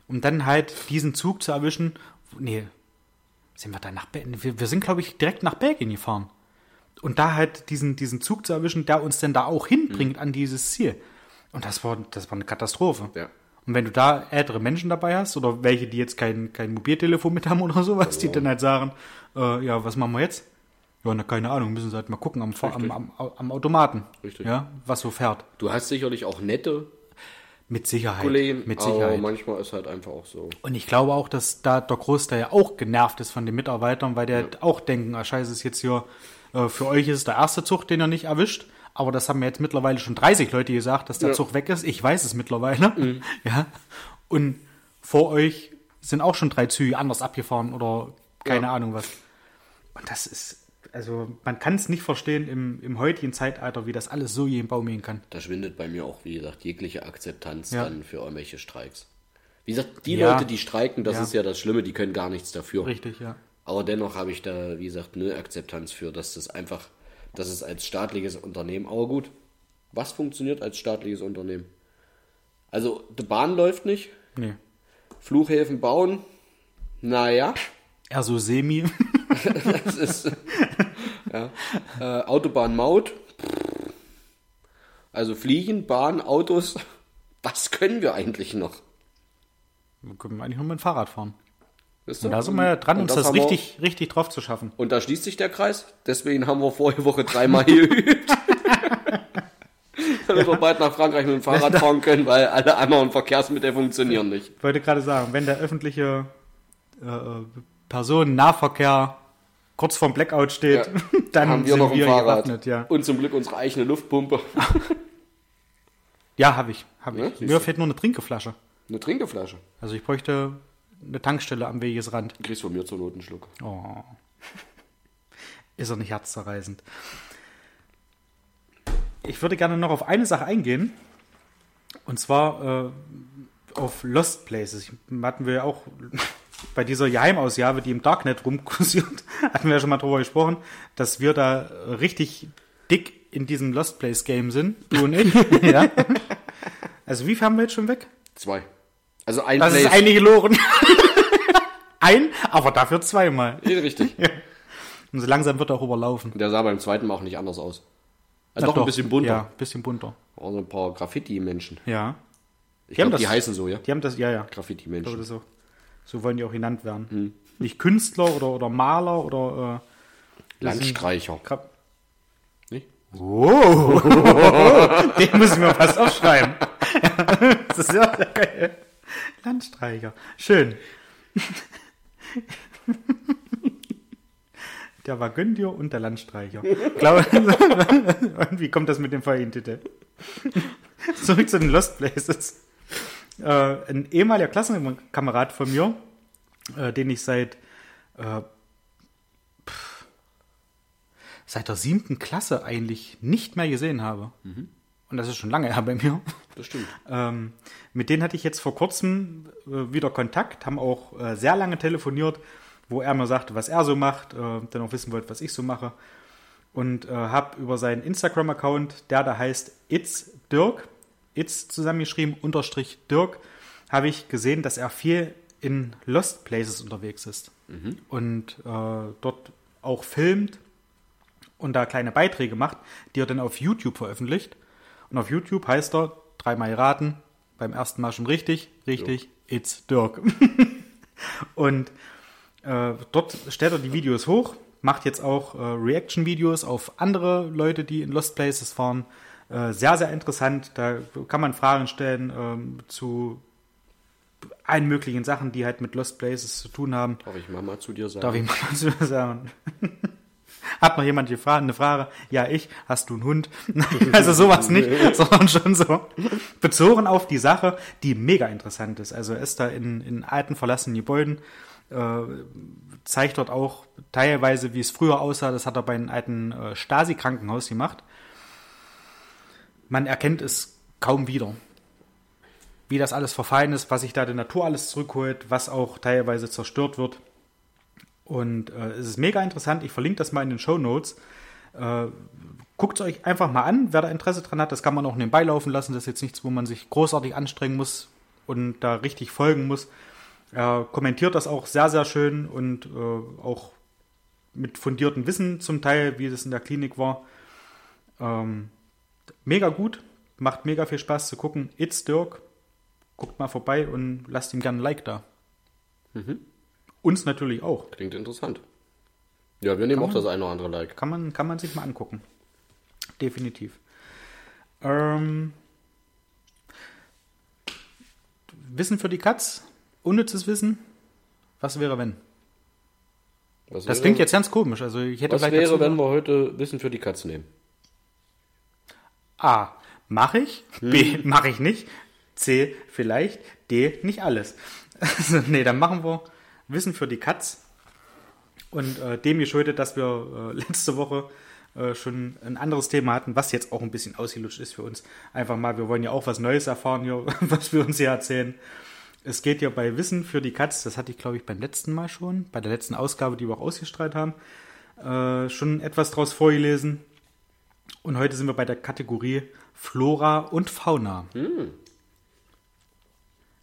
um dann halt diesen Zug zu erwischen. Nee, sind wir da nach Belgien? Wir, wir sind, glaube ich, direkt nach Belgien gefahren. Und da halt diesen, diesen Zug zu erwischen, der uns denn da auch hinbringt an dieses Ziel. Und das war, das war eine Katastrophe. Ja. Und wenn du da ältere Menschen dabei hast oder welche, die jetzt kein, kein Mobiltelefon mit haben oder sowas, die dann halt sagen, äh, ja, was machen wir jetzt? Ja, na, keine Ahnung, müssen sie halt mal gucken am, am, am, am Automaten. Richtig. Ja, was so fährt. Du hast sicherlich auch nette Mit Sicherheit. Kollegen, mit aber Sicherheit. manchmal ist halt einfach auch so. Und ich glaube auch, dass da der Großteil ja auch genervt ist von den Mitarbeitern, weil der auch denken, ah, scheiße, ist jetzt hier, äh, für euch ist es der erste Zug, den ihr nicht erwischt. Aber das haben mir jetzt mittlerweile schon 30 Leute gesagt, dass der Ja. Zug weg ist. Ich weiß es mittlerweile. Ja. Und vor euch sind auch schon drei Züge anders abgefahren oder keine Ja. Ahnung was. Und das ist, also man kann es nicht verstehen im, im heutigen Zeitalter, wie das alles so jeden Baum gehen kann. Da schwindet bei mir auch, wie gesagt, jegliche Akzeptanz Ja. dann für irgendwelche Streiks. Wie gesagt, die Ja. Leute, die streiken, das Ja. ist ja das Schlimme, die können gar nichts dafür. Richtig, ja. Aber dennoch habe ich da, wie gesagt, null Akzeptanz für, dass das einfach, dass es als staatliches Unternehmen, aber gut, was funktioniert als staatliches Unternehmen? Also, die Bahn läuft nicht, Nee. Flughäfen bauen, naja, Eher so semi. das ist, ja, äh, Autobahn Maut, also Fliegen, Bahn, Autos, was können wir eigentlich noch? Wir können eigentlich nur mit dem Fahrrad fahren. Wisst Und ihr? da sind wir ja dran, Und uns das, haben wir- richtig, richtig drauf zu schaffen. Und da schließt sich der Kreis. Deswegen haben wir vorige Woche dreimal hier geübt. Damit wir bald nach Frankreich mit dem Fahrrad fahren können, weil alle anderen Verkehrsmittel funktionieren nicht. Ich wollte gerade sagen, wenn der öffentliche äh, Personennahverkehr kurz vorm Blackout steht, Ja. dann haben wir sind noch ein wir Fahrrad. gewappnet. Ja, Und zum Glück unsere eigene Luftpumpe. ja habe ich. Hab Ja, ich. siehst Mir fehlt nur eine Trinkeflasche. Eine Trinkeflasche. Also ich bräuchte eine Tankstelle am Wegesrand. Du kriegst von mir zur Not einen Schluck. Oh. Ist er nicht herzzerreißend. Ich würde gerne noch auf eine Sache eingehen. Und zwar äh, auf Lost Places. Hatten wir ja auch bei dieser Geheimausgabe, die im Darknet rumkursiert, hatten wir ja schon mal drüber gesprochen, dass wir da richtig dick in diesem Lost Place Game sind. Du und ich. ja. Also wie viel haben wir jetzt schon weg? Zwei. Also ein Das ist Place. eine geloren. Ein, aber dafür zweimal. Nee, richtig. Und so langsam wird er auch überlaufen. Der sah beim zweiten Mal auch nicht anders aus. Also Na doch, ein bisschen bunter. Ja, ein bisschen bunter. Also ein paar Graffiti-Menschen. Ja. Ich glaube, die heißen so, ja? Die haben das, ja, ja. Graffiti-Menschen. so. So wollen die auch genannt werden. Hm. Nicht Künstler oder, oder Maler oder äh, Landstreicher. Gra Nicht? Oh, den müssen wir fast aufschreiben. das ist ja geil. Landstreicher. Schön. Der Wagöndir und der Landstreicher. Ich glaube, irgendwie kommt das mit dem Folgentitel. Zurück zu den Lost Places. Äh, ein ehemaliger Klassenkamerad von mir, äh, den ich seit äh, seit der siebten Klasse eigentlich nicht mehr gesehen habe. Und das ist schon lange her bei mir. Das stimmt. Ähm, mit denen hatte ich jetzt vor kurzem äh, wieder Kontakt, haben auch äh, sehr lange telefoniert, wo er mir sagte, was er so macht, äh, dann auch wissen wollte, was ich so mache. Und äh, habe über seinen Instagram-Account, der da heißt It's Dirk, It's zusammengeschrieben, unterstrich Dirk, habe ich gesehen, dass er viel in Lost Places unterwegs ist. Und äh, dort auch filmt und da kleine Beiträge macht, die er dann auf YouTube veröffentlicht. Und auf YouTube heißt er, dreimal raten, beim ersten Mal schon richtig, richtig, it's Dirk. und äh, dort stellt er die Videos hoch, macht jetzt auch äh, Reaction-Videos auf andere Leute, die in Lost Places fahren. Äh, sehr, sehr interessant. Da kann man Fragen stellen ähm, zu allen möglichen Sachen, die halt mit Lost Places zu tun haben. Darf ich mal, mal zu dir sagen? Darf ich mal was zu sagen? Hat noch jemand gefragt, eine Frage? Ja, ich. Hast du einen Hund? also sowas nicht, sondern schon so bezogen auf die Sache, die mega interessant ist. Also er ist da in, in alten, verlassenen Gebäuden, äh, zeigt dort auch teilweise, wie es früher aussah. Das hat er bei einem alten äh, Stasi-Krankenhaus gemacht. Man erkennt es kaum wieder. Wie das alles verfallen ist, was sich da die Natur alles zurückholt, was auch teilweise zerstört wird. Und äh, es ist mega interessant. Ich verlinke das mal in den Show Notes. Äh, Guckt es euch einfach mal an, wer da Interesse dran hat. Das kann man auch nebenbei laufen lassen. Das ist jetzt nichts, wo man sich großartig anstrengen muss und da richtig folgen muss. Er kommentiert das auch sehr, sehr schön und äh, auch mit fundiertem Wissen zum Teil, wie das in der Klinik war. Ähm, mega gut, macht mega viel Spaß zu gucken. It's Dirk. Guckt mal vorbei und lasst ihm gerne ein Like da. Uns natürlich auch. Klingt interessant. Ja, wir nehmen auch das eine oder andere Like. Kann man, kann man sich mal angucken. Definitiv. Ähm, Wissen für die Katz? Unnützes Wissen? Was wäre, wenn? Was Das wäre, klingt jetzt ganz komisch. Also ich hätte Was wäre, dazu wenn wir heute Wissen für die Katz nehmen? A. Mache ich. B. Mache ich nicht. C. Vielleicht. D. Nicht alles. Also, nee, dann machen wir Wissen für die Katz. Und äh, dem geschuldet, dass wir äh, letzte Woche äh, schon ein anderes Thema hatten, was jetzt auch ein bisschen ausgelutscht ist für uns. Einfach mal, wir wollen ja auch was Neues erfahren hier, was wir uns hier erzählen. Es geht ja bei Wissen für die Katz, das hatte ich glaube ich beim letzten Mal schon, bei der letzten Ausgabe, die wir auch ausgestrahlt haben, äh, schon etwas draus vorgelesen. Und heute sind wir bei der Kategorie Flora und Fauna.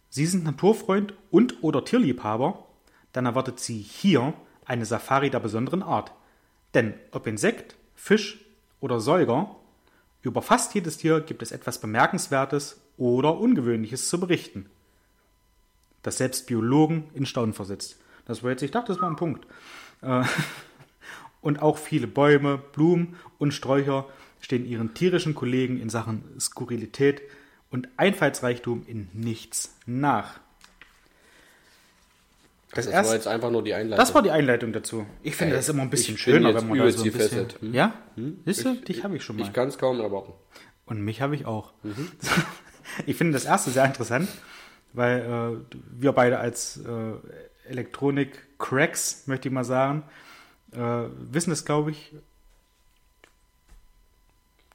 Sie sind Naturfreund und oder Tierliebhaber, dann erwartet Sie hier eine Safari der besonderen Art. Denn ob Insekt, Fisch oder Säuger, über fast jedes Tier gibt es etwas Bemerkenswertes oder Ungewöhnliches zu berichten. Das selbst Biologen in Staunen versetzt. Das war jetzt, ich dachte, das war ein Punkt. Äh, Und auch viele Bäume, Blumen und Sträucher stehen ihren tierischen Kollegen in Sachen Skurrilität und Einfallsreichtum in nichts nach. Das, Das erste, war jetzt einfach nur die Einleitung. das war die Einleitung dazu. Ich finde Ey, das immer ein bisschen ich schöner, wenn man da so ein bisschen... Hm? Ja? Siehst du, dich habe ich schon mal. Ich kann es kaum erwarten. Und mich habe ich auch. Mhm. Ich finde das erste sehr interessant, weil äh, wir beide als äh, Elektronik-Cracks, möchte ich mal sagen, äh, wissen es, glaube ich,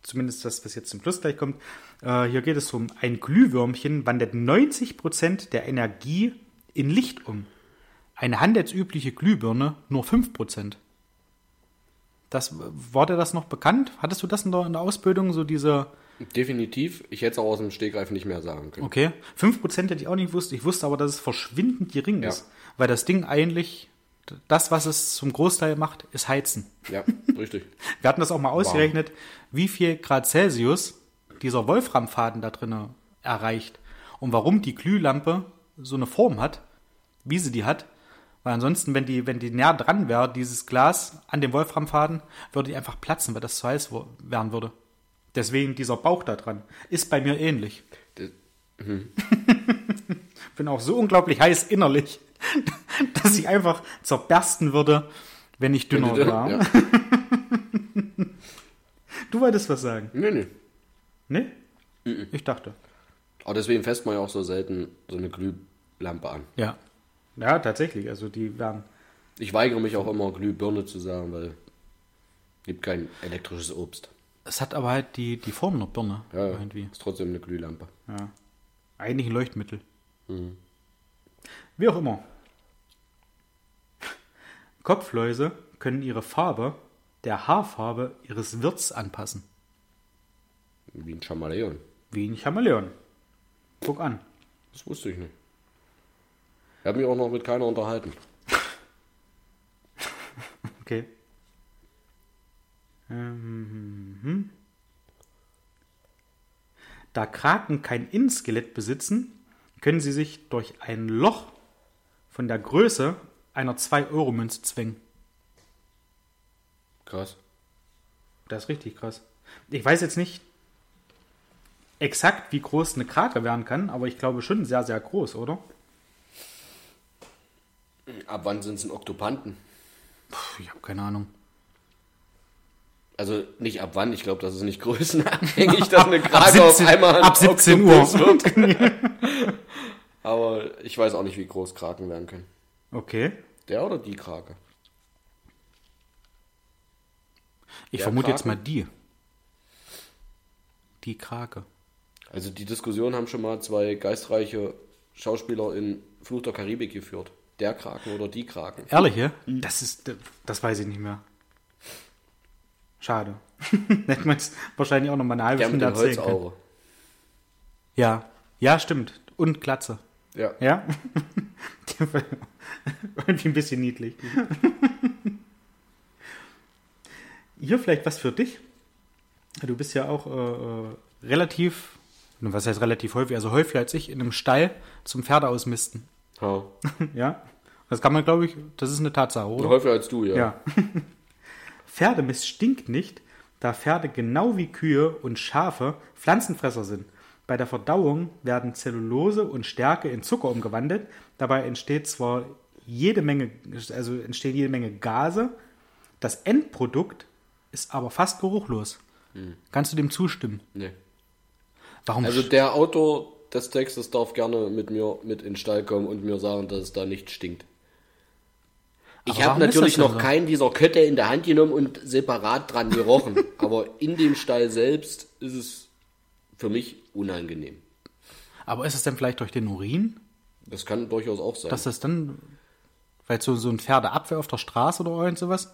zumindest das, was jetzt zum Schluss gleich kommt. Äh, hier geht es um ein Glühwürmchen, wandelt 90% der Energie in Licht um. Eine handelsübliche Glühbirne nur 5%. Das, war dir das noch bekannt? Hattest du das in der, in der Ausbildung, so diese... Definitiv. Ich hätte es auch aus dem Stegreif nicht mehr sagen können. Okay. 5% hätte ich auch nicht gewusst. Ich wusste aber, dass es verschwindend gering Ja. ist. Weil das Ding eigentlich, das, was es zum Großteil macht, ist Heizen. Ja, richtig. Wir hatten das auch mal ausgerechnet, wie viel Grad Celsius dieser Wolframfaden da drinnen erreicht. Und warum die Glühlampe so eine Form hat, wie sie die hat. Weil ansonsten, wenn die, wenn die näher dran wäre, dieses Glas an dem Wolframfaden, würde die einfach platzen, weil das zu heiß werden würde. Deswegen dieser Bauch da dran. Ist bei mir ähnlich. Das- bin auch so unglaublich heiß innerlich, dass ich einfach zerbersten würde, wenn ich dünner war. Ja. Du wolltest was sagen? Nee, nee. Ne? Ich dachte. Aber deswegen fässt man ja auch so selten so eine Glühlampe an. Ja. Ja, tatsächlich. Also die werden. Ich weigere mich auch immer, Glühbirne zu sagen, weil gibt kein elektrisches Obst. Es hat aber halt die, die Form einer Birne. Ja. Irgendwie. ist trotzdem eine Glühlampe. Ja. Eigentlich ein Leuchtmittel. Mhm. Wie auch immer. Kopfläuse können ihre Farbe der Haarfarbe ihres Wirts anpassen. Wie ein Chamaleon. Wie ein Chamäleon. Guck an. Das wusste ich nicht. Ich habe mich auch noch mit keiner unterhalten. Okay. Ähm, Da Kraken kein Innenskelett besitzen, können sie sich durch ein Loch von der Größe einer 2-Euro-Münze zwängen. Krass. Das ist richtig krass. Ich weiß jetzt nicht exakt, wie groß eine Krake werden kann, aber ich glaube schon sehr, sehr groß, oder? Ab wann sind es denn Oktopanten? Puh, ich habe keine Ahnung. Also nicht ab wann, ich glaube, das ist nicht größenabhängig, dass eine Krake 17 auf einmal ein ab 17 Uhr. Wird. Aber ich weiß auch nicht, wie groß Kraken werden können. Okay. Der oder die Krake? Ich Der vermute jetzt Kraken? mal die. Die Krake. Also die Diskussion haben schon mal zwei geistreiche Schauspieler in Fluch der Karibik geführt. Der Kraken oder die Kraken. Ehrlich, ja? Das ist, das weiß ich nicht mehr. Schade. Hätte man jetzt wahrscheinlich auch noch mal eine halbe Stunde erzählen können. Ja. Ja, stimmt. Und Glatze. Ja. Ja? Irgendwie ein bisschen niedlich. Hier vielleicht was für dich. Du bist ja auch äh, äh, relativ, was heißt relativ häufig, also häufiger als ich, in einem Stall zum Pferde ausmisten. Ja. Ja? Das kann man, glaube ich, das ist eine Tatsache, oder? Häufiger als du, ja. Ja. Pferdemist stinkt nicht, da Pferde genau wie Kühe und Schafe Pflanzenfresser sind. Bei der Verdauung werden Zellulose und Stärke in Zucker umgewandelt. Dabei entsteht zwar jede Menge, also entstehen jede Menge Gase. Das Endprodukt ist aber fast geruchlos. Kannst du dem zustimmen? Nee. Warum? Also der Autor des Textes darf gerne mit mir mit in den Stall kommen und mir sagen, dass es da nicht stinkt. Ich habe natürlich noch so? keinen dieser Kötte in der Hand genommen und separat dran gerochen. aber in dem Stall selbst ist es für mich unangenehm. Aber ist es denn vielleicht durch den Urin, Das kann durchaus auch sein. dass das dann, weil so, so ein Pferdeabwehr auf der Straße oder irgend sowas,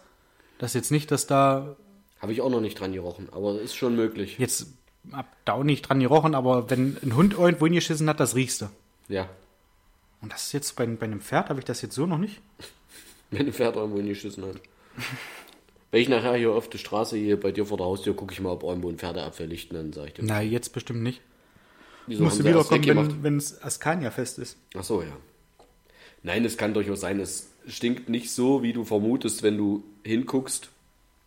dass jetzt nicht, dass da Habe ich auch noch nicht dran gerochen, aber ist schon möglich. jetzt, hab da auch nicht dran gerochen, aber wenn ein Hund irgendwo hingeschissen hat, das riechst du. Ja, Und das ist jetzt bei, bei einem Pferd, habe ich das jetzt so noch nicht. wenn ein Pferd irgendwo hingeschissen hat. Wenn ich nachher hier auf der Straße hier bei dir vor der Haustür gucke ich mal, ob irgendwo ein Pferdeabwehr liegt, dann sage ich dir. Na, jetzt bestimmt nicht. Wieso Musst du wiederkommen, wenn es Askania-Fest ist. Ach so, ja. Nein, es kann durchaus sein, es stinkt nicht so, wie du vermutest, wenn du hinguckst.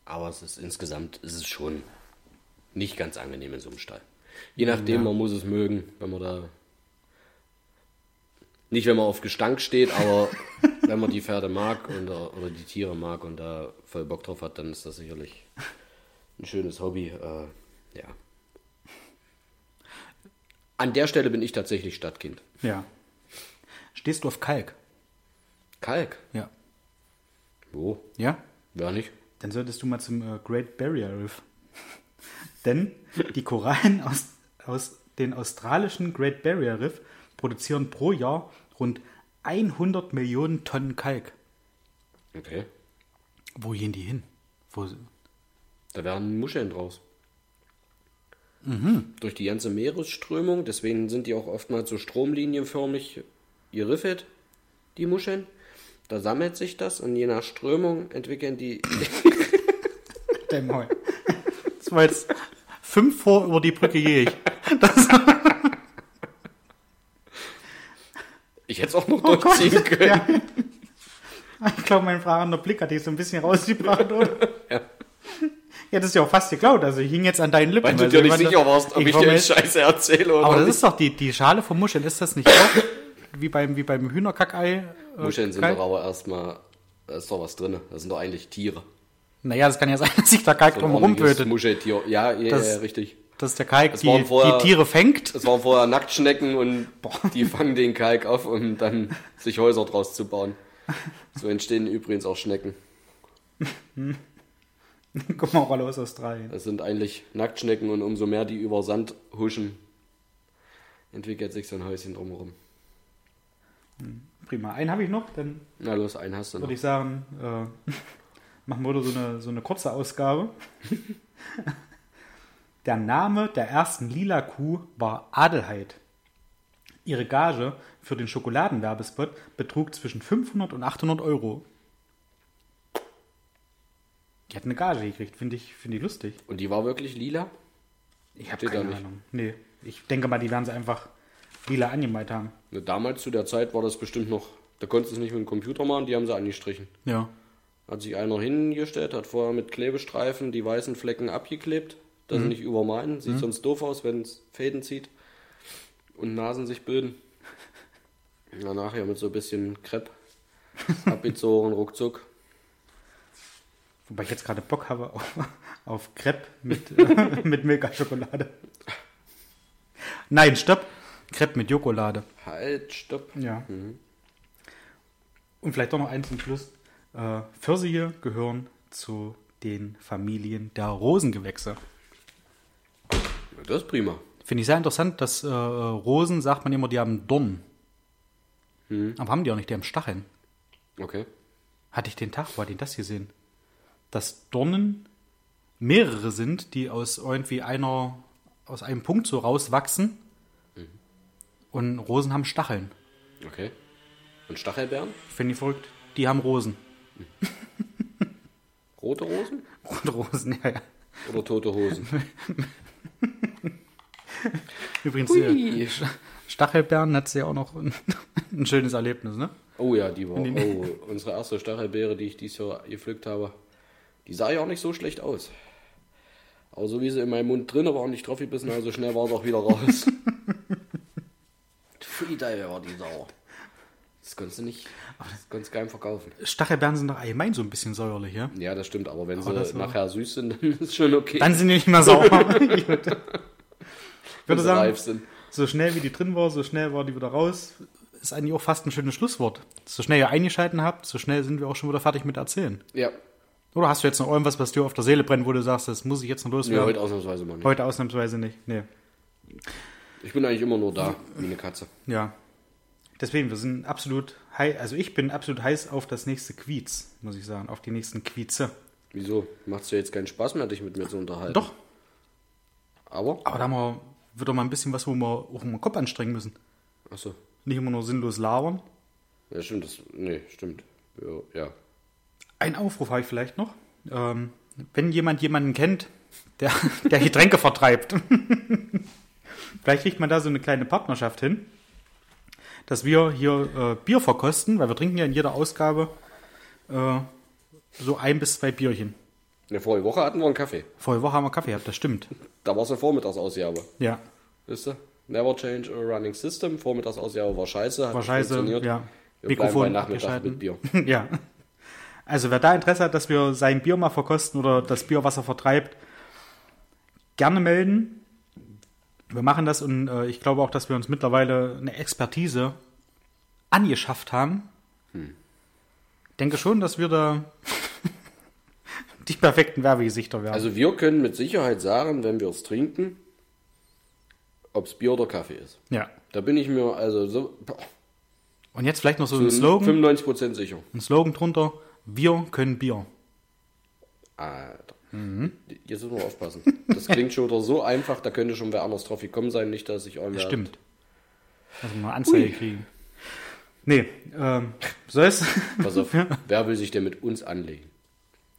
Aber es ist insgesamt, ist es schon nicht ganz angenehm in so einem Stall. Je nachdem, man muss es mögen, wenn man da. Nicht, wenn man auf Gestank steht, aber wenn man die Pferde mag und, oder die Tiere mag und da voll Bock drauf hat, dann ist das sicherlich ein schönes Hobby. Äh, ja. An der Stelle bin ich tatsächlich Stadtkind. Ja. Stehst du auf Kalk? Kalk? Ja. Wo? Ja? Ja, nicht. Dann solltest du mal zum äh, Great Barrier Reef. Denn die Korallen aus, aus den australischen Great Barrier Reef produzieren pro Jahr rund 100 Millionen Tonnen Kalk. Okay. Wo gehen die hin? Wo, Da werden Muscheln draus. Mhm. Durch die ganze Meeresströmung, deswegen sind die auch oftmals so stromlinienförmig geriffelt, die Muscheln. Da sammelt sich das und je nach Strömung entwickeln die. Dein Maul. Das war jetzt fünf vor über die Brücke gehe ich. Ich hätte es auch noch Oh durchziehen können. Ich glaube, mein fragender Blick hat dich so ein bisschen rausgebracht, oder? ja. Ja, das ist ja auch fast geklaut. Also ich hing jetzt an deinen Lippen. Weil du dir nicht ich sicher warst, ob ich, war dir jetzt Scheiße erzähle oder Aber das nicht. ist doch die, die Schale vom Muscheln, ist das nicht auch wie beim, wie beim Hühnerkackei? äh, Muscheln sind doch aber erstmal. Da ist doch was drin. Das sind doch eigentlich Tiere. Naja, das kann ja sein, dass sich da Kalk So drum rumtötet. Muscheltier. Ja, ja, Das- ja, richtig. Dass der Kalk die, vorher- die Tiere fängt. Das waren vorher Nacktschnecken und die fangen den Kalk auf, um dann sich Häuser draus zu bauen. So entstehen übrigens auch Schnecken. Guck mal, Rolle aus Australien. Das sind eigentlich Nacktschnecken und umso mehr die über Sand huschen, entwickelt sich so ein Häuschen drumherum. Prima. Einen habe ich noch, dann Na los, einen hast du noch. würde ich sagen, äh, machen wir wieder so eine, so eine kurze Ausgabe. der Name der ersten lila Kuh war Adelheid. Ihre Gage für den Schokoladenwerbespot betrug zwischen 500 und 800 Euro. Die hat eine Gage gekriegt, finde ich, finde ich lustig. Und die war wirklich lila? Ich habe keine nicht. Ahnung. Nee, ich denke mal, die werden sie einfach lila angemalt haben. Damals zu der Zeit war das bestimmt noch, da konntest du es nicht mit dem Computer machen, die haben sie angestrichen. Ja. Hat sich einer hingestellt, hat vorher mit Klebestreifen die weißen Flecken abgeklebt, dass sie nicht übermalen. Sieht sonst doof aus, wenn es Fäden zieht und Nasen sich bilden. Na, nachher mit so ein bisschen Crepe abgezogen, ruckzuck. Wobei ich jetzt gerade Bock habe auf, auf Crepe mit, äh, mit Milka-Schokolade. Nein, stopp. Crepe mit Jokolade. Halt, stopp. Ja. Und vielleicht doch noch eins zum Schluss. Äh, Pfirsiche gehören zu den Familien der Rosengewächse. Das ist prima. Finde ich sehr interessant, dass äh, Rosen, sagt man immer, die haben Dornen. Aber haben die auch nicht, die haben Stacheln. Okay. Hatte ich den Tag, wo hatte ich das gesehen? Dass Dornen mehrere sind, die aus irgendwie einer, aus einem Punkt so rauswachsen. Und Rosen haben Stacheln. Okay. Und Stachelbeeren? Finde ich verrückt. Die haben Rosen. Rote Rosen? Und Rosen, ja, ja. Oder tote Hosen? Übrigens, Hui. äh, Stachelbeeren hat sie ja auch noch ein, ein schönes Erlebnis, ne? Oh ja, die war. Oh, unsere erste Stachelbeere, die ich dieses Jahr gepflückt habe, die sah ja auch nicht so schlecht aus. Aber so wie sie in meinem Mund drin war und nicht drauf gebissen, also schnell war sie auch wieder raus. Pfui, da war die sauer. Das konntest du nicht, das konntest du keinem verkaufen. Stachelbeeren sind doch allgemein so ein bisschen säuerlich, ja? Ja, das stimmt, aber wenn Aber sie nachher süß sind, dann ist schon okay. Dann sind die nicht mehr sauer. ich würde sie sagen, so schnell wie die drin war, so schnell war die wieder raus. ist eigentlich auch fast ein schönes Schlusswort. So schnell ihr eingeschalten habt, so schnell sind wir auch schon wieder fertig mit Erzählen. Ja. Oder hast du jetzt noch irgendwas, was dir auf der Seele brennt, wo du sagst, das muss ich jetzt noch Nee, loswerden? heute ausnahmsweise mal nicht. Heute ausnahmsweise nicht. Nee. Ich bin eigentlich immer nur da, wie eine Katze. Ja. Deswegen, wir sind absolut heiß, also ich bin absolut heiß auf das nächste Quiz, muss ich sagen, auf die nächsten Quize. Wieso? Macht's dir jetzt keinen Spaß mehr, dich mit mir zu unterhalten? Doch, Aber? aber da haben wir wieder mal ein bisschen was, wo wir auch den Kopf anstrengen müssen. Achso. Nicht immer nur sinnlos labern. Ja, stimmt. Das, nee, stimmt. Ja, ja. Ein Aufruf habe ich vielleicht noch. Ähm, wenn jemand jemanden kennt, der, der Getränke vertreibt, vielleicht kriegt man da so eine kleine Partnerschaft hin, dass wir hier äh, Bier verkosten, weil wir trinken ja in jeder Ausgabe äh, so ein bis zwei Bierchen. Eine vorige Woche hatten wir einen Kaffee. Vorige Woche haben wir Kaffee gehabt, das stimmt. Da war es eine Vormittagsausgabe. Ja, Wisst ihr? Never change a running system. Vormittagsausgabe war scheiße. Hat war scheiße. funktioniert. Ja. Wir bei Nachmittag mit Bier. ja. Also wer da Interesse hat, dass wir sein Bier mal verkosten oder das Bier, was er vertreibt, gerne melden. Wir machen das und äh, ich glaube auch, dass wir uns mittlerweile eine Expertise angeschafft haben. Hm. Denke schon, dass wir da die perfekten Werbegesichter werden. Also wir können mit Sicherheit sagen, wenn wir es trinken, ob es Bier oder Kaffee ist. ja. Da bin ich mir also so Und jetzt vielleicht noch so ein Slogan, 95% sicher. ein Slogan drunter. Wir können Bier. Alter. Mhm. Jetzt müssen wir aufpassen. Das klingt schon wieder so einfach, da könnte schon wer anders drauf gekommen sein, nicht, dass ich irgendwer... Stimmt. Also mal Anzeige kriegen. Nee, ähm, soll es? Pass auf, wer will sich denn mit uns anlegen?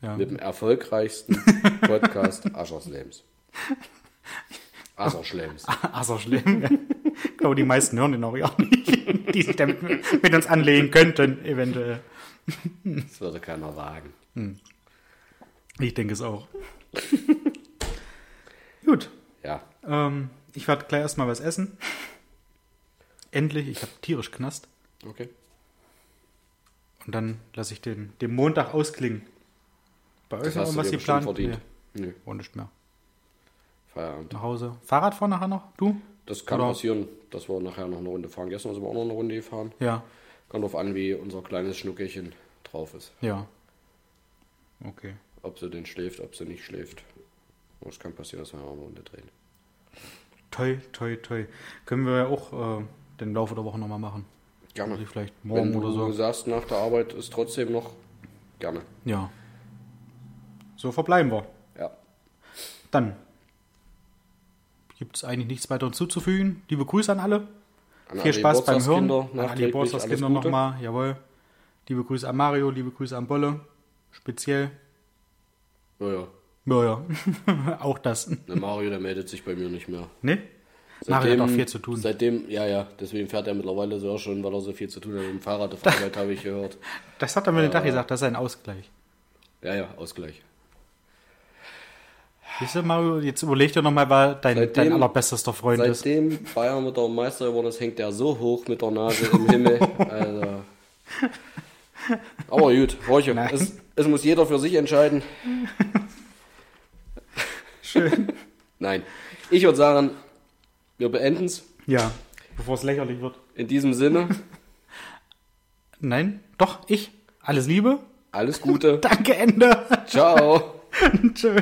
Ja. Mit dem erfolgreichsten Podcast Ascherslams. Ascherschlems. Schlimm. Ja. Ich glaube, die meisten hören den auch ja nicht, die sich damit mit uns anlegen könnten, eventuell. Das würde keiner wagen. Ich denke es auch. Gut, Ja, ähm, ich werde gleich erstmal was essen. Endlich, ich habe tierisch knast. okay. Und dann lasse ich den, den Montag ausklingen. Bei euch noch dir geplant? bestimmt verdient. Nee, Nö, oh, nicht mehr. Feierabend. Nach Hause. Fahrrad fahren nachher noch? Du? Das kann Oder- passieren, dass wir nachher noch eine Runde fahren. Gestern sind wir auch noch eine Runde gefahren. Ja. Kommt drauf an, wie unser kleines Schnuckerchen drauf ist. Ja. Okay. Ob sie denn schläft, ob sie nicht schläft. Es kann passieren, dass wir auch eine Runde drehen. Toi, toi, toi. Können wir ja auch äh, den Laufe der Woche nochmal machen. Gerne. Also vielleicht Wenn morgen du oder so. sagst, nach der Arbeit ist trotzdem noch gerne. Ja. So verbleiben wir. Ja. Dann gibt es eigentlich nichts weiter hinzuzufügen. Liebe Grüße an alle. An Viel Spaß beim Hören. Geburtstagskinder An alle Geburtstagskinder Gute. nochmal. Jawohl. Liebe Grüße an Mario, liebe Grüße an Bolle. Speziell. Ja, ja. Ja, ja. auch das. Der Mario, der meldet sich bei mir nicht mehr. Ne? Mario hat auch viel zu tun. Seitdem, ja, ja, deswegen fährt er mittlerweile so auch schon, weil er so viel zu tun hat mit dem Fahrrad auf Arbeit, habe ich gehört. Das hat er mir den Tag gesagt, das ist ein Ausgleich. Ja, ja, Ausgleich. Siehst du, Mario, jetzt überleg dir nochmal, wer dein, dein Seitdem- allerbestester Freund ist. Seitdem Bayern mit der Meister geworden ist, hängt er so hoch mit der Nase im Himmel. Also. Aber gut, Horche, Nein. es, es muss jeder für sich entscheiden. Schön. Nein, ich würde sagen, wir beenden es. Ja, bevor es lächerlich wird. In diesem Sinne, Nein, doch, ich. Alles Liebe. alles Gute. Danke, Ende. Ciao. Tschö.